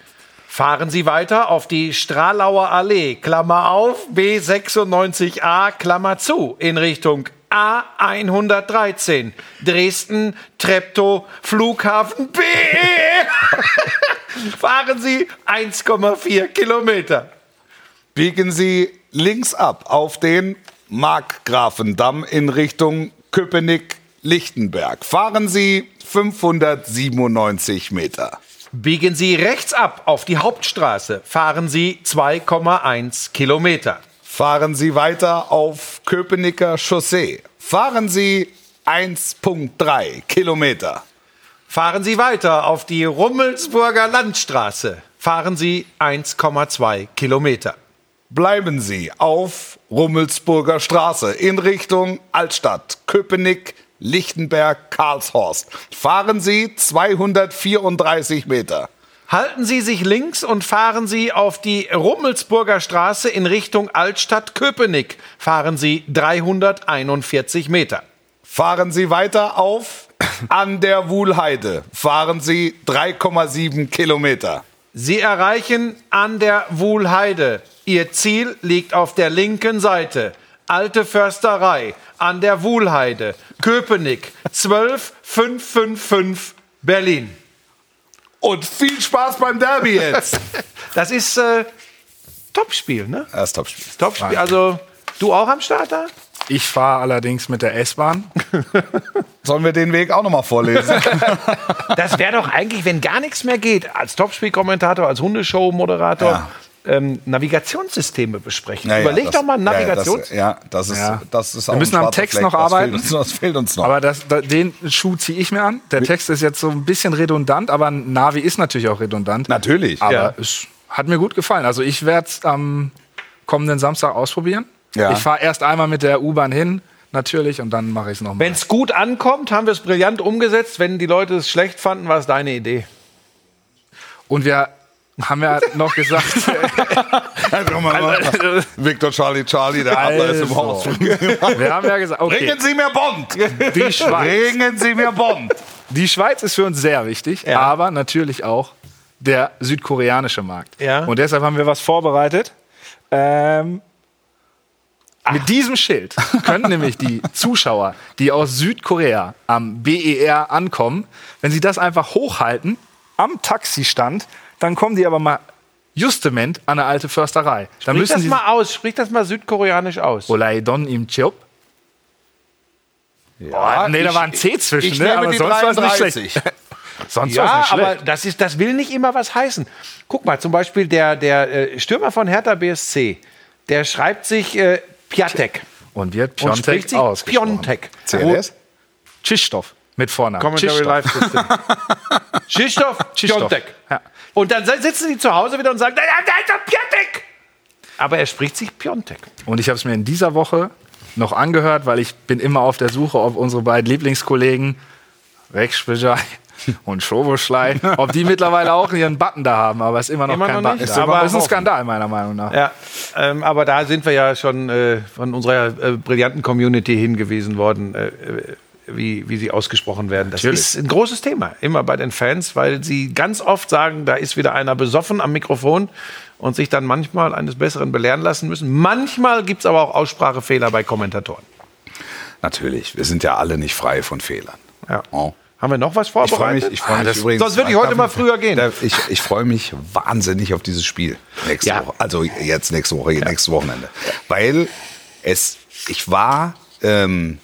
[SPEAKER 2] Fahren Sie weiter auf die Stralauer Allee, Klammer auf, B96A, Klammer zu, in Richtung A113, Dresden, Treptow, Flughafen B. [LAUGHS] Fahren Sie 1,4 Kilometer.
[SPEAKER 4] Biegen Sie links ab auf den Markgrafendamm in Richtung Köpenick-Lichtenberg. Fahren Sie 597 Meter.
[SPEAKER 2] Biegen Sie rechts ab auf die Hauptstraße. Fahren Sie 2,1 Kilometer.
[SPEAKER 4] Fahren Sie weiter auf Köpenicker Chaussee. Fahren Sie 1,3 Kilometer.
[SPEAKER 2] Fahren Sie weiter auf die Rummelsburger Landstraße. Fahren Sie 1,2 Kilometer.
[SPEAKER 4] Bleiben Sie auf Rummelsburger Straße in Richtung Altstadt, Köpenick, Lichtenberg, Karlshorst. Fahren Sie 234 Meter.
[SPEAKER 2] Halten Sie sich links und fahren Sie auf die Rummelsburger Straße in Richtung Altstadt Köpenick. Fahren Sie 341 Meter.
[SPEAKER 4] Fahren Sie weiter auf [COUGHS] an der Wuhlheide. Fahren Sie 3,7 Kilometer.
[SPEAKER 2] Sie erreichen an der Wuhlheide. Ihr Ziel liegt auf der linken Seite. Alte Försterei an der Wuhlheide. Köpenick 12555 Berlin.
[SPEAKER 4] Und viel Spaß beim Derby jetzt. [LAUGHS]
[SPEAKER 2] Das ist äh, Topspiel, ne?
[SPEAKER 4] Das Topspiel.
[SPEAKER 2] Topspiel. Also du auch am Start da?
[SPEAKER 3] Ich fahre allerdings mit der S-Bahn. [LAUGHS]
[SPEAKER 4] Sollen wir den Weg auch nochmal vorlesen? [LAUGHS]
[SPEAKER 2] Das wäre doch eigentlich, wenn gar nichts mehr geht, als Topspiel-Kommentator, als Hundeshow-Moderator,
[SPEAKER 4] Ja.
[SPEAKER 2] Ähm, Navigationssysteme besprechen.
[SPEAKER 4] Ja, ja,
[SPEAKER 2] Überleg
[SPEAKER 4] das-
[SPEAKER 2] doch mal ein
[SPEAKER 4] ja, ja,
[SPEAKER 2] Navigations...
[SPEAKER 4] das, ja, das ist,
[SPEAKER 3] Ja.
[SPEAKER 4] das ist
[SPEAKER 3] Wir
[SPEAKER 4] auch
[SPEAKER 3] müssen
[SPEAKER 4] ein
[SPEAKER 3] am Text
[SPEAKER 4] Fleck.
[SPEAKER 3] noch
[SPEAKER 4] das
[SPEAKER 3] arbeiten.
[SPEAKER 4] Fehlt uns, das fehlt uns noch.
[SPEAKER 3] Aber das, da, den Schuh ziehe ich mir an. Der Text ist jetzt so ein bisschen redundant, aber Navi ist natürlich auch redundant.
[SPEAKER 4] Natürlich.
[SPEAKER 3] Aber
[SPEAKER 2] Ja.
[SPEAKER 3] es hat mir gut gefallen. Also ich werde es am kommenden Samstag ausprobieren.
[SPEAKER 4] Ja.
[SPEAKER 3] Ich fahre erst einmal mit der U-Bahn hin, natürlich, und dann mache ich es nochmal.
[SPEAKER 2] Wenn es gut ankommt, haben wir es brillant umgesetzt. Wenn die Leute es schlecht fanden, war es deine Idee.
[SPEAKER 3] Und wir haben ja noch gesagt, [LAUGHS]
[SPEAKER 4] Victor Charlie Charlie, der Adler ist im
[SPEAKER 3] Also.
[SPEAKER 4] Haus.
[SPEAKER 3] wir haben ja gesagt, okay,
[SPEAKER 4] Bringen Sie mir Bond!
[SPEAKER 3] die Schweiz,
[SPEAKER 4] Bringen Sie mir Bond!
[SPEAKER 3] die Schweiz ist für uns sehr wichtig,
[SPEAKER 2] Ja.
[SPEAKER 3] aber natürlich auch der südkoreanische Markt.
[SPEAKER 2] Ja.
[SPEAKER 3] Und deshalb haben wir was vorbereitet. Ähm, mit diesem Schild können nämlich die Zuschauer, die aus Südkorea am BER ankommen, wenn sie das einfach hochhalten am Taxistand, dann kommen die aber mal justement an eine alte Försterei. Dann
[SPEAKER 2] Sprich
[SPEAKER 3] müssen
[SPEAKER 2] das
[SPEAKER 3] sie
[SPEAKER 2] mal aus. Sprich das mal südkoreanisch aus.
[SPEAKER 3] Olaidon im Chop.
[SPEAKER 4] Ja,
[SPEAKER 3] nee, da
[SPEAKER 4] ich-
[SPEAKER 3] war ein C zwischen,
[SPEAKER 4] ich
[SPEAKER 3] ne? aber sonst war es nicht
[SPEAKER 4] 33.
[SPEAKER 3] schlecht. [LAUGHS] Sonst
[SPEAKER 2] Ja,
[SPEAKER 3] war's nicht
[SPEAKER 2] aber
[SPEAKER 3] schlecht.
[SPEAKER 2] das, ist, das will nicht immer was heißen. Guck mal, zum Beispiel der, der äh, Stürmer von Hertha BSC, der schreibt sich äh, Piatek.
[SPEAKER 3] Und wird Piontek ausgesprochen.
[SPEAKER 2] Piontek.
[SPEAKER 4] CLS?
[SPEAKER 3] Tschistoff mit Vornamen.
[SPEAKER 2] Commentary. Live System. [LAUGHS] Krzysztof. Piontek.
[SPEAKER 3] Ja.
[SPEAKER 2] Und dann sitzen die zu Hause wieder und sagen, da da ist doch Piontek. Aber er spricht sich Piontek.
[SPEAKER 3] Und ich habe es mir in dieser Woche noch angehört, weil ich bin immer auf der Suche, ob unsere beiden Lieblingskollegen Rex Spijay [LAUGHS] und Schoboschlei, ob die mittlerweile auch ihren Button da haben, aber es ist immer noch
[SPEAKER 2] Immer
[SPEAKER 3] kein
[SPEAKER 2] noch
[SPEAKER 3] Button da.
[SPEAKER 2] aber
[SPEAKER 3] es ist ein. Skandal, meiner Meinung nach.
[SPEAKER 2] Ja, ähm, aber da sind wir ja schon äh, von unserer äh, brillanten Community hingewiesen worden, äh, äh, wie, wie sie ausgesprochen werden. Das
[SPEAKER 3] Natürlich.
[SPEAKER 2] ist ein großes Thema, immer bei den Fans, weil sie ganz oft sagen, da ist wieder einer besoffen am Mikrofon und sich dann manchmal eines Besseren belehren lassen müssen. Manchmal gibt es aber auch Aussprachefehler bei Kommentatoren.
[SPEAKER 4] Natürlich, wir sind ja alle nicht frei von Fehlern.
[SPEAKER 2] Ja.
[SPEAKER 4] Oh.
[SPEAKER 2] Haben wir noch was
[SPEAKER 4] Ich freue
[SPEAKER 2] vorbereitet?
[SPEAKER 4] mich, ich freu
[SPEAKER 2] Ah,
[SPEAKER 4] mich
[SPEAKER 2] das-
[SPEAKER 4] übrigens.
[SPEAKER 2] Sonst würde ich heute mal früher gehen.
[SPEAKER 4] Ich, ich freue mich wahnsinnig auf dieses Spiel nächste
[SPEAKER 2] Ja.
[SPEAKER 4] Woche. Also jetzt nächste Woche, nächstes Wochenende. Weil es, ich war ähm,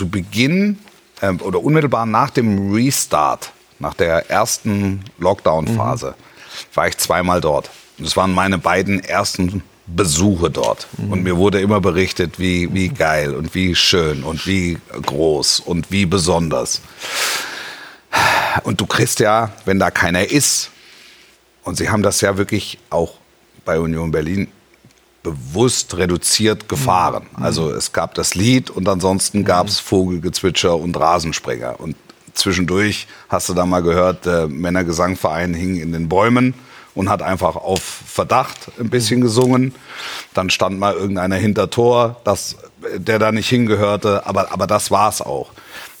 [SPEAKER 4] zu Beginn ähm, oder unmittelbar nach dem Restart, nach der ersten Lockdown-Phase, war ich zweimal dort. Das waren meine beiden ersten Besuche dort. Und mir wurde immer berichtet, wie, wie geil und wie schön und wie groß und wie besonders. Und du kriegst ja, wenn da keiner ist, und sie haben das ja wirklich auch bei Union Berlin bewusst reduziert gefahren. Also es gab das Lied und ansonsten gab es Vogelgezwitscher und Rasensprenger. Und zwischendurch hast du da mal gehört, der Männergesangverein hing in den Bäumen und hat einfach auf Verdacht ein bisschen gesungen. Dann stand mal irgendeiner hinter Tor, das, der da nicht hingehörte, aber, aber das war's auch.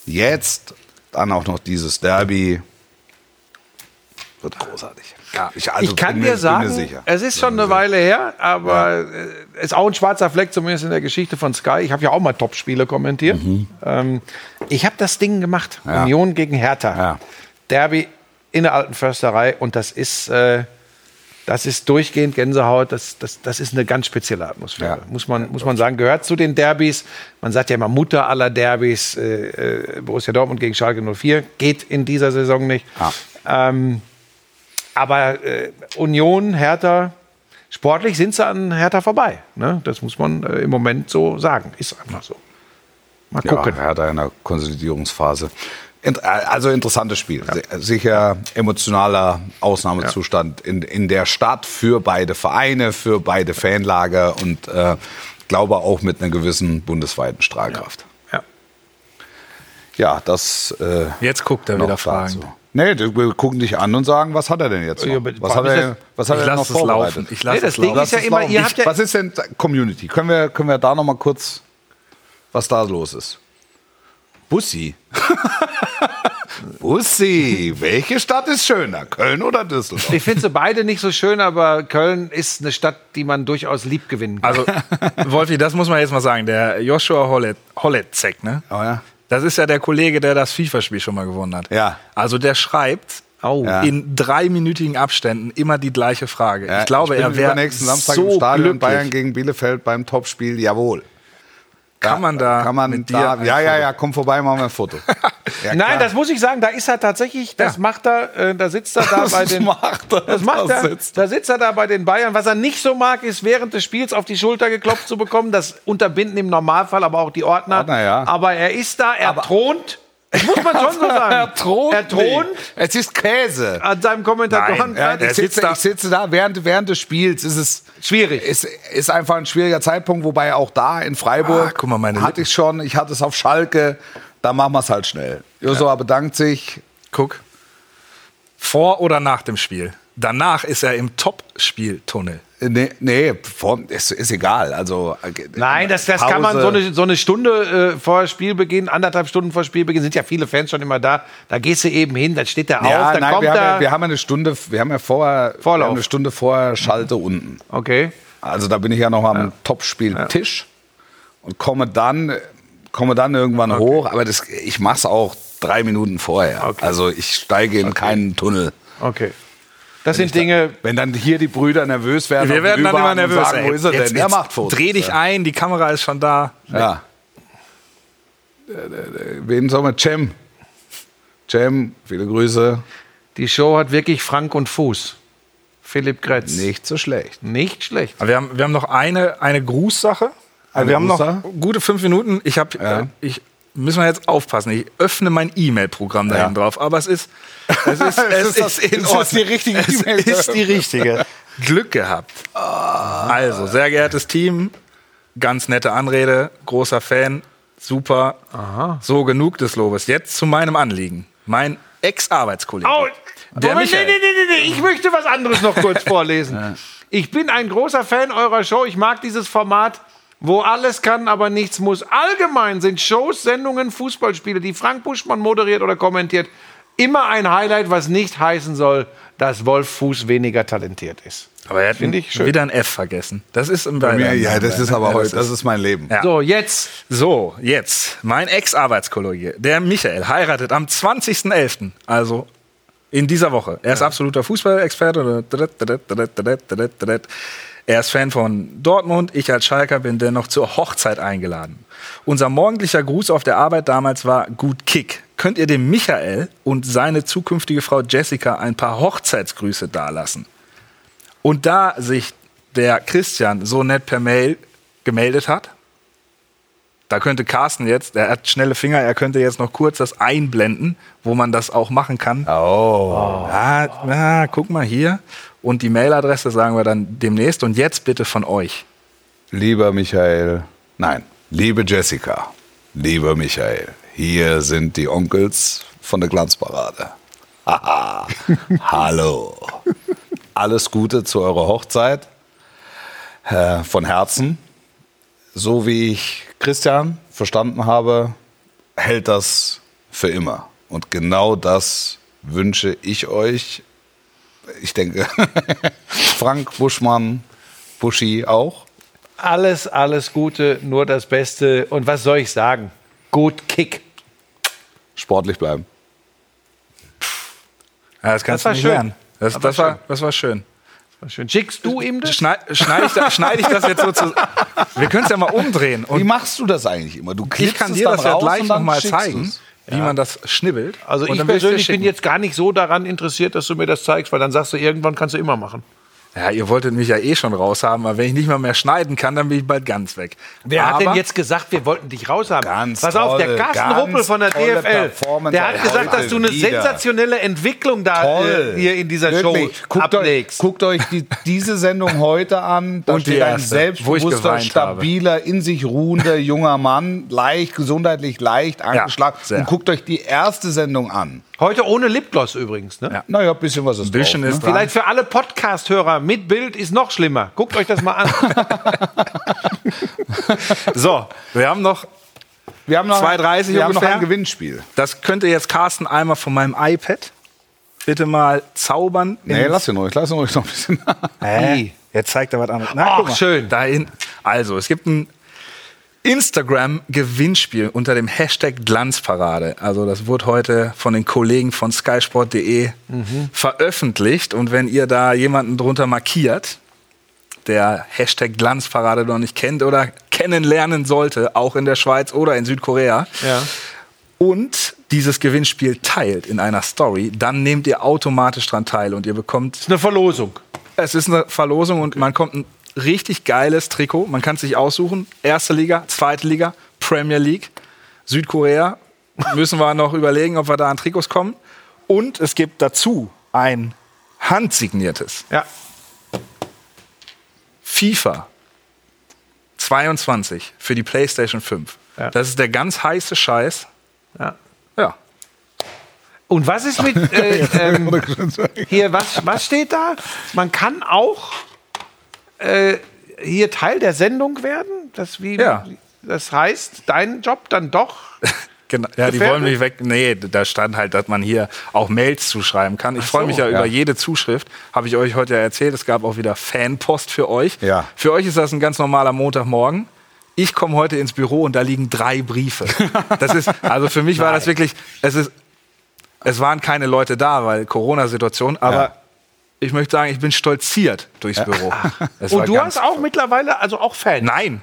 [SPEAKER 4] Jetzt dann auch noch dieses Derby. Wird großartig. Ja, ich, also
[SPEAKER 2] ich kann
[SPEAKER 4] bin
[SPEAKER 2] dir sagen,
[SPEAKER 4] sicher.
[SPEAKER 2] es ist schon eine Weile her, aber äh, ist auch ein schwarzer Fleck, zumindest in der Geschichte von Sky. Ich habe ja auch mal Top-Spiele kommentiert. Ähm, ich habe das Ding gemacht.
[SPEAKER 4] Mhm. Ja.
[SPEAKER 2] Union gegen Hertha.
[SPEAKER 4] Ja.
[SPEAKER 2] Derby in der alten Försterei. Und das ist, äh, das ist durchgehend Gänsehaut. Das, das, das ist eine ganz spezielle Atmosphäre.
[SPEAKER 4] Ja.
[SPEAKER 2] Muss, man, muss man sagen. Gehört zu den Derbys. Man sagt ja immer Mutter aller Derbys. Äh, äh, Borussia Dortmund gegen Schalke 04. Geht in dieser Saison nicht. Ähm, aber äh, Union, Hertha, sportlich sind sie an Hertha vorbei. Ne? Das muss man äh, im Moment so sagen. Ist einfach so. Mal gucken.
[SPEAKER 4] Ja, er hat in einer Konsolidierungsphase. Int- Also interessantes Spiel. Si- Sicher emotionaler Ausnahmezustand in, in der Stadt für beide Vereine, für beide Fanlager und äh, glaube auch mit einer gewissen bundesweiten Strahlkraft.
[SPEAKER 2] Ja.
[SPEAKER 4] Ja, das. Äh,
[SPEAKER 3] Jetzt guckt er
[SPEAKER 4] noch
[SPEAKER 3] wieder
[SPEAKER 4] dazu. Nee, wir gucken dich an und sagen, was hat er denn jetzt noch? Was hat
[SPEAKER 2] ist
[SPEAKER 4] er,
[SPEAKER 2] das-
[SPEAKER 4] was hat
[SPEAKER 3] Ich
[SPEAKER 4] er denn noch vorbereitet?
[SPEAKER 3] laufen. Ich
[SPEAKER 2] Nee,
[SPEAKER 3] lasse
[SPEAKER 2] das
[SPEAKER 3] es
[SPEAKER 2] Ding
[SPEAKER 3] laufen.
[SPEAKER 2] ist ja immer, ihr habt ja-
[SPEAKER 4] was ist denn Community? Können wir, können wir da noch mal kurz, was da los ist? Bussi. [LAUGHS] Bussi. Welche Stadt ist schöner? Köln oder Düsseldorf?
[SPEAKER 2] Ich finde sie beide nicht so schön, aber Köln ist eine Stadt, die man durchaus lieb gewinnen kann.
[SPEAKER 3] Also, Wolfi, das muss man jetzt mal sagen. Der Joshua Hollet, Holletzek, ne?
[SPEAKER 4] Oh ja.
[SPEAKER 3] Das ist ja der Kollege, der das FIFA-Spiel schon mal gewonnen hat.
[SPEAKER 4] Ja.
[SPEAKER 3] Also der schreibt
[SPEAKER 2] Oh.
[SPEAKER 4] Ja.
[SPEAKER 3] in dreiminütigen Abständen immer die gleiche Frage.
[SPEAKER 4] Ja,
[SPEAKER 3] ich glaube,
[SPEAKER 4] bin
[SPEAKER 3] er wäre
[SPEAKER 4] nächsten Samstag
[SPEAKER 3] so
[SPEAKER 4] im Stadion
[SPEAKER 3] glücklich.
[SPEAKER 4] Bayern gegen Bielefeld beim Topspiel. Jawohl.
[SPEAKER 3] Kann man da
[SPEAKER 4] kann man
[SPEAKER 3] mit dir
[SPEAKER 4] da, ja, ja, ja, komm vorbei, machen wir ein Foto. [LAUGHS] Ja,
[SPEAKER 2] Nein, das muss ich sagen, da ist er tatsächlich, das macht er, äh, da sitzt er da bei den.
[SPEAKER 4] macht er,
[SPEAKER 2] das macht
[SPEAKER 4] da
[SPEAKER 2] er.
[SPEAKER 4] sitzt
[SPEAKER 2] Da sitzt er da bei den Bayern. Was er nicht so mag, ist während des Spiels auf die Schulter geklopft zu bekommen. Das unterbinden im Normalfall aber auch die Ordner.
[SPEAKER 4] Ordner, ja.
[SPEAKER 2] Aber er ist da, er thront. Muss man schon so sagen.
[SPEAKER 4] Er thront.
[SPEAKER 2] Er thront.
[SPEAKER 4] Es ist Käse.
[SPEAKER 2] an seinem Kommentatoren.
[SPEAKER 3] Nein,
[SPEAKER 4] Ich
[SPEAKER 3] Er
[SPEAKER 4] sitze,
[SPEAKER 3] sitzt da-
[SPEAKER 4] ich sitze da während, während des Spiels. Ist es
[SPEAKER 2] Schwierig.
[SPEAKER 4] Ist, ist einfach ein schwieriger Zeitpunkt, wobei auch da in Freiburg
[SPEAKER 3] Ah, guck mal, meine
[SPEAKER 4] hatte ich schon. Ich hatte es auf Schalke. Da machen wir es halt schnell. Josua bedankt sich.
[SPEAKER 3] Guck. Vor oder nach dem Spiel? Danach ist er im Top-Spieltunnel.
[SPEAKER 4] Nee, nee ist, ist egal. Also,
[SPEAKER 2] Nein, das, das
[SPEAKER 4] Pause.
[SPEAKER 2] kann man so eine, so eine Stunde äh, vor Spielbeginn, anderthalb Stunden vor Spielbeginn, sind ja viele Fans schon immer da. Da gehst du eben hin, dann steht der
[SPEAKER 4] Ja,
[SPEAKER 2] auf, dann
[SPEAKER 4] nein,
[SPEAKER 2] kommt
[SPEAKER 4] wir, haben ja, wir haben ja eine Stunde, wir haben ja vorher, wir
[SPEAKER 2] Vorlauf.
[SPEAKER 4] haben eine Stunde vorher Schalte unten.
[SPEAKER 2] okay.
[SPEAKER 4] Also da bin ich ja noch am Topspieltisch und komme dann, komme dann irgendwann hoch. Aber das, ich mache es auch drei Minuten vorher.
[SPEAKER 2] Okay.
[SPEAKER 4] Also ich steige in keinen Tunnel.
[SPEAKER 2] Okay. Das sind Dinge.
[SPEAKER 4] Wenn dann hier die Brüder nervös werden,
[SPEAKER 3] Wir werden dann immer nervös.
[SPEAKER 4] Sagen,
[SPEAKER 3] ey.
[SPEAKER 4] wo ist er
[SPEAKER 3] jetzt,
[SPEAKER 4] denn? Er
[SPEAKER 3] jetzt
[SPEAKER 4] macht Fotos.
[SPEAKER 3] Dreh dich ein, die Kamera ist schon da.
[SPEAKER 4] Ja. Wen soll man? Cem. Cem, viele Grüße.
[SPEAKER 2] Die Show hat wirklich Frank und Fuß. Philipp Gretz.
[SPEAKER 4] Nicht so schlecht.
[SPEAKER 2] Nicht schlecht.
[SPEAKER 3] Aber Wir haben, wir haben noch eine, eine Grußsache. Also wir haben noch gute fünf Minuten. Ich habe,
[SPEAKER 4] Ja.
[SPEAKER 3] äh, ich müssen wir jetzt aufpassen. Ich öffne mein E-Mail-Programm da
[SPEAKER 4] Ja.
[SPEAKER 3] hinten drauf. Aber es ist, es [LAUGHS] ist, es
[SPEAKER 4] ist das-
[SPEAKER 3] in
[SPEAKER 4] es ist
[SPEAKER 3] Ordnung.
[SPEAKER 4] die richtige
[SPEAKER 3] es
[SPEAKER 4] E-Mail.
[SPEAKER 3] ist die richtige. Glück gehabt. Also, sehr geehrtes Team, ganz nette Anrede, großer Fan, super. So genug des Lobes. Jetzt zu meinem Anliegen. Mein Ex-Arbeitskollege.
[SPEAKER 2] Oh,
[SPEAKER 3] Der
[SPEAKER 2] Moment, nee,
[SPEAKER 3] Michael.
[SPEAKER 2] nee, nee, nee, nee, ich möchte was anderes noch kurz [LAUGHS] vorlesen. Ich bin ein großer Fan eurer Show. Ich mag dieses Format, wo alles kann, aber nichts muss. Allgemein sind Shows, Sendungen, Fußballspiele, die Frank Buschmann moderiert oder kommentiert, immer ein Highlight, was nicht heißen soll, dass Wolf Fuß weniger talentiert ist.
[SPEAKER 3] Aber er hat
[SPEAKER 2] Finde ich schön.
[SPEAKER 3] wieder ein F vergessen. Das ist im
[SPEAKER 4] Ja, ja, das ist aber heute, das ist mein Leben.
[SPEAKER 3] Ja.
[SPEAKER 2] So, jetzt.
[SPEAKER 3] So, jetzt. Mein Ex-Arbeitskollege, der Michael, heiratet am 20.11., also in dieser Woche. Er ist absoluter Fußballexperte. Er ist Fan von Dortmund. Ich als Schalker bin dennoch zur Hochzeit eingeladen. Unser morgendlicher Gruß auf der Arbeit damals war gut Kick. Könnt ihr dem Michael und seine zukünftige Frau Jessica ein paar Hochzeitsgrüße dalassen? Und da sich der Christian so nett per Mail gemeldet hat, da könnte Carsten jetzt, er hat schnelle Finger, er könnte jetzt noch kurz das einblenden, wo man das auch machen kann.
[SPEAKER 4] Oh.
[SPEAKER 3] Ah, ah, guck mal hier. Und die Mailadresse sagen wir dann demnächst. Und jetzt bitte von euch.
[SPEAKER 4] Lieber Michael, nein, liebe Jessica, lieber Michael, hier sind die Onkels von der Glanzparade. Haha. [LAUGHS] Hallo. Alles Gute zu eurer Hochzeit. Äh, von Herzen. So wie ich Christian verstanden habe, hält das für immer. Und genau das wünsche ich euch ich denke, [LAUGHS] Frank Buschmann, Buschi auch.
[SPEAKER 2] Alles, alles Gute, nur das Beste. Und was soll ich sagen? Gut Kick.
[SPEAKER 4] Sportlich bleiben.
[SPEAKER 3] Ja, das kannst
[SPEAKER 2] Das war
[SPEAKER 3] du nicht
[SPEAKER 2] schön.
[SPEAKER 3] lernen. Das,
[SPEAKER 2] Das war
[SPEAKER 3] das war schön.
[SPEAKER 2] Schön. Schickst du ihm das?
[SPEAKER 3] Schneide schneid ich, da- schneid ich das jetzt so zu. Wir können es ja mal umdrehen.
[SPEAKER 4] Wie
[SPEAKER 3] Und
[SPEAKER 4] machst du das eigentlich immer? Du
[SPEAKER 3] ich kann
[SPEAKER 4] es
[SPEAKER 3] dir
[SPEAKER 4] dann
[SPEAKER 3] das ja gleich nochmal zeigen,
[SPEAKER 4] du's.
[SPEAKER 3] Wie man das schnibbelt.
[SPEAKER 2] Also ich persönlich bin jetzt gar nicht so daran interessiert, dass du mir das zeigst, weil dann sagst du, irgendwann kannst du immer machen.
[SPEAKER 3] Ja, ihr wolltet mich ja eh schon raushaben, aber wenn ich nicht mal mehr schneiden kann, dann bin ich bald ganz weg.
[SPEAKER 2] Wer hat
[SPEAKER 3] aber,
[SPEAKER 2] denn jetzt gesagt, wir wollten dich raushaben?
[SPEAKER 4] Ganz
[SPEAKER 2] Pass auf, der
[SPEAKER 4] toll,
[SPEAKER 2] Carsten Ruppel von der DFL, der hat gesagt, dass du eine
[SPEAKER 4] wieder.
[SPEAKER 2] sensationelle Entwicklung da
[SPEAKER 4] Toll.
[SPEAKER 2] äh, hier in dieser
[SPEAKER 4] Wirklich.
[SPEAKER 2] Show
[SPEAKER 4] guckt
[SPEAKER 2] ablegst.
[SPEAKER 4] Euch, guckt euch die, diese Sendung heute an. [LAUGHS] Da
[SPEAKER 3] Und
[SPEAKER 4] steht ein
[SPEAKER 3] erste,
[SPEAKER 4] selbstbewusster, stabiler, in sich ruhender junger Mann, leicht, gesundheitlich leicht angeschlagen.
[SPEAKER 3] sehr.
[SPEAKER 4] Und guckt euch die erste Sendung an.
[SPEAKER 2] Heute ohne Lipgloss übrigens. Ne?
[SPEAKER 3] Ja.
[SPEAKER 4] Naja, ein bisschen was ist
[SPEAKER 3] Ein bisschen
[SPEAKER 4] drauf,
[SPEAKER 3] ist
[SPEAKER 4] ne?
[SPEAKER 2] Vielleicht für alle Podcast-Hörer mit Bild ist noch schlimmer. Guckt euch das mal an. [LAUGHS]
[SPEAKER 3] So, wir haben noch,
[SPEAKER 4] Wir haben noch,
[SPEAKER 3] 2,30
[SPEAKER 4] wir haben noch ein Gewinnspiel.
[SPEAKER 3] das könnte jetzt Carsten einmal von meinem iPad bitte mal zaubern.
[SPEAKER 4] Nee, lass ihn ruhig, lass ihn ruhig noch ein bisschen.
[SPEAKER 3] Hä? [LAUGHS] Jetzt zeigt er was anderes. Na,
[SPEAKER 2] Ach, schön.
[SPEAKER 3] Dahin. Also, es gibt ein Instagram-Gewinnspiel unter dem Hashtag Glanzparade. Also, das wurde heute von den Kollegen von skysport.de veröffentlicht. Und wenn ihr da jemanden drunter markiert, der Hashtag Glanzparade noch nicht kennt oder kennenlernen sollte, auch in der Schweiz oder in Südkorea,
[SPEAKER 2] Ja.
[SPEAKER 3] und dieses Gewinnspiel teilt in einer Story, dann nehmt ihr automatisch dran teil und ihr bekommt
[SPEAKER 2] Das ist eine Verlosung.
[SPEAKER 3] es ist eine Verlosung und man kommt ein richtig geiles Trikot. Man kann es sich aussuchen. Erste Liga, zweite Liga, Premier League, Südkorea. [LAUGHS] Müssen wir noch überlegen, ob wir da an Trikots kommen. Und es gibt dazu ein handsigniertes
[SPEAKER 2] Ja.
[SPEAKER 3] FIFA 22 für die PlayStation 5.
[SPEAKER 2] Ja.
[SPEAKER 3] Das ist der ganz heiße Scheiß.
[SPEAKER 2] ja.
[SPEAKER 3] Ja.
[SPEAKER 2] Und was ist mit [LAUGHS] äh, ähm, hier, was, was steht da? Man kann auch äh, hier Teil der Sendung werden? Das, wie,
[SPEAKER 3] Ja.
[SPEAKER 2] das heißt, dein Job dann doch. [LAUGHS]
[SPEAKER 3] Genau. Ja, die wollen mich weg. Nee, da stand halt, dass man hier auch Mails zuschreiben kann. Ich freue mich ja,
[SPEAKER 4] ja.
[SPEAKER 3] über jede Zuschrift. Habe ich euch heute ja erzählt. Es gab auch wieder Fanpost für euch.
[SPEAKER 4] Ja.
[SPEAKER 3] Für euch ist das ein ganz normaler Montagmorgen. Ich komme heute ins Büro und da liegen drei Briefe. Das ist, also für mich [LAUGHS] war das wirklich, es ist, es waren keine Leute da, weil Corona-Situation, aber
[SPEAKER 4] Ja.
[SPEAKER 3] Ich möchte sagen, ich bin stolziert durchs Büro. [LAUGHS] Es
[SPEAKER 2] Und du hast auch mittlerweile also auch Fans.
[SPEAKER 3] Nein,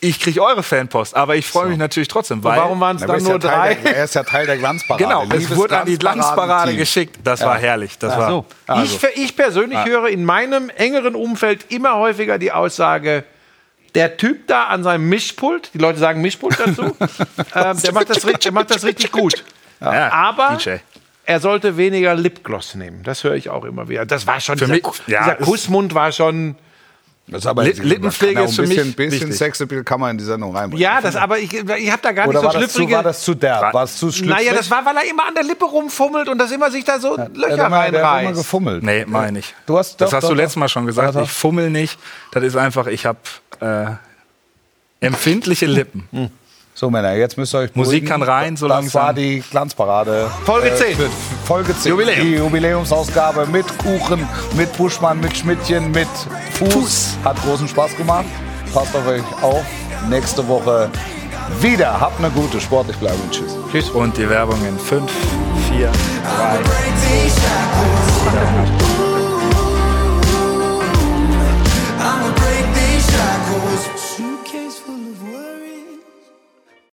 [SPEAKER 3] ich kriege eure Fanpost, aber ich freue mich natürlich trotzdem, weil
[SPEAKER 2] Warum waren es dann nur
[SPEAKER 4] ja
[SPEAKER 2] drei?
[SPEAKER 4] Der, er ist ja Teil der Glanzparade.
[SPEAKER 3] Genau, es
[SPEAKER 4] Liebes
[SPEAKER 3] wurde an die Glanzparade geschickt. Das war herrlich. Das war
[SPEAKER 2] So. Ich, ich persönlich höre in meinem engeren Umfeld immer häufiger die Aussage, der Typ da an seinem Mischpult, die Leute sagen Mischpult dazu, [LAUGHS] ähm, der, macht das, der macht das richtig gut.
[SPEAKER 3] Ja,
[SPEAKER 2] Aber
[SPEAKER 3] DJ.
[SPEAKER 2] Er sollte weniger Lipgloss nehmen. Das höre ich auch immer wieder. Das war schon,
[SPEAKER 3] Für
[SPEAKER 2] dieser,
[SPEAKER 3] mich- ja,
[SPEAKER 2] dieser Kussmund war schon,
[SPEAKER 4] Das ist aber
[SPEAKER 3] Lit- Lippenpflege ist für
[SPEAKER 4] ein bisschen,
[SPEAKER 3] mich
[SPEAKER 4] bisschen
[SPEAKER 3] wichtig.
[SPEAKER 4] Sexappeal kann man in die Sendung reinbringen.
[SPEAKER 2] ja, das, aber ich, ich habe da gar
[SPEAKER 4] Oder
[SPEAKER 2] nicht
[SPEAKER 4] war
[SPEAKER 2] so
[SPEAKER 4] das, zu,
[SPEAKER 2] schlüpfrige...
[SPEAKER 4] war das zu derb? War es zu schlüpfrig?
[SPEAKER 2] naja, das war, weil er immer an der Lippe rumfummelt und das immer sich da so
[SPEAKER 4] Ja,
[SPEAKER 2] Löcher
[SPEAKER 4] der immer- der hat immer
[SPEAKER 2] reinreißt.
[SPEAKER 4] gefummelt.
[SPEAKER 3] Nee, meine ich.
[SPEAKER 4] Du hast-
[SPEAKER 3] das
[SPEAKER 4] doch,
[SPEAKER 3] hast
[SPEAKER 4] doch,
[SPEAKER 3] du
[SPEAKER 4] doch.
[SPEAKER 3] letztes Mal schon gesagt.
[SPEAKER 4] Doch.
[SPEAKER 3] Ich fummel nicht. Das ist einfach, ich habe äh, empfindliche Lippen.
[SPEAKER 4] So, Männer, jetzt müsst ihr euch
[SPEAKER 3] Musik
[SPEAKER 4] beruhigen.
[SPEAKER 3] kann rein, so
[SPEAKER 4] Das
[SPEAKER 3] langsam.
[SPEAKER 4] war die Glanzparade.
[SPEAKER 2] Folge 10.
[SPEAKER 4] für Folge 10.
[SPEAKER 3] Jubiläum.
[SPEAKER 4] Die Jubiläumsausgabe mit Kuchen, mit Buschmann, mit Schmidtchen, mit Fuß.
[SPEAKER 3] Fuß.
[SPEAKER 4] Hat großen Spaß gemacht. Passt auf euch auf. Nächste Woche wieder. Habt eine gute, sportlich bleiben tschüss.
[SPEAKER 3] Tschüss. Und die Werbung in 5, 4, 3.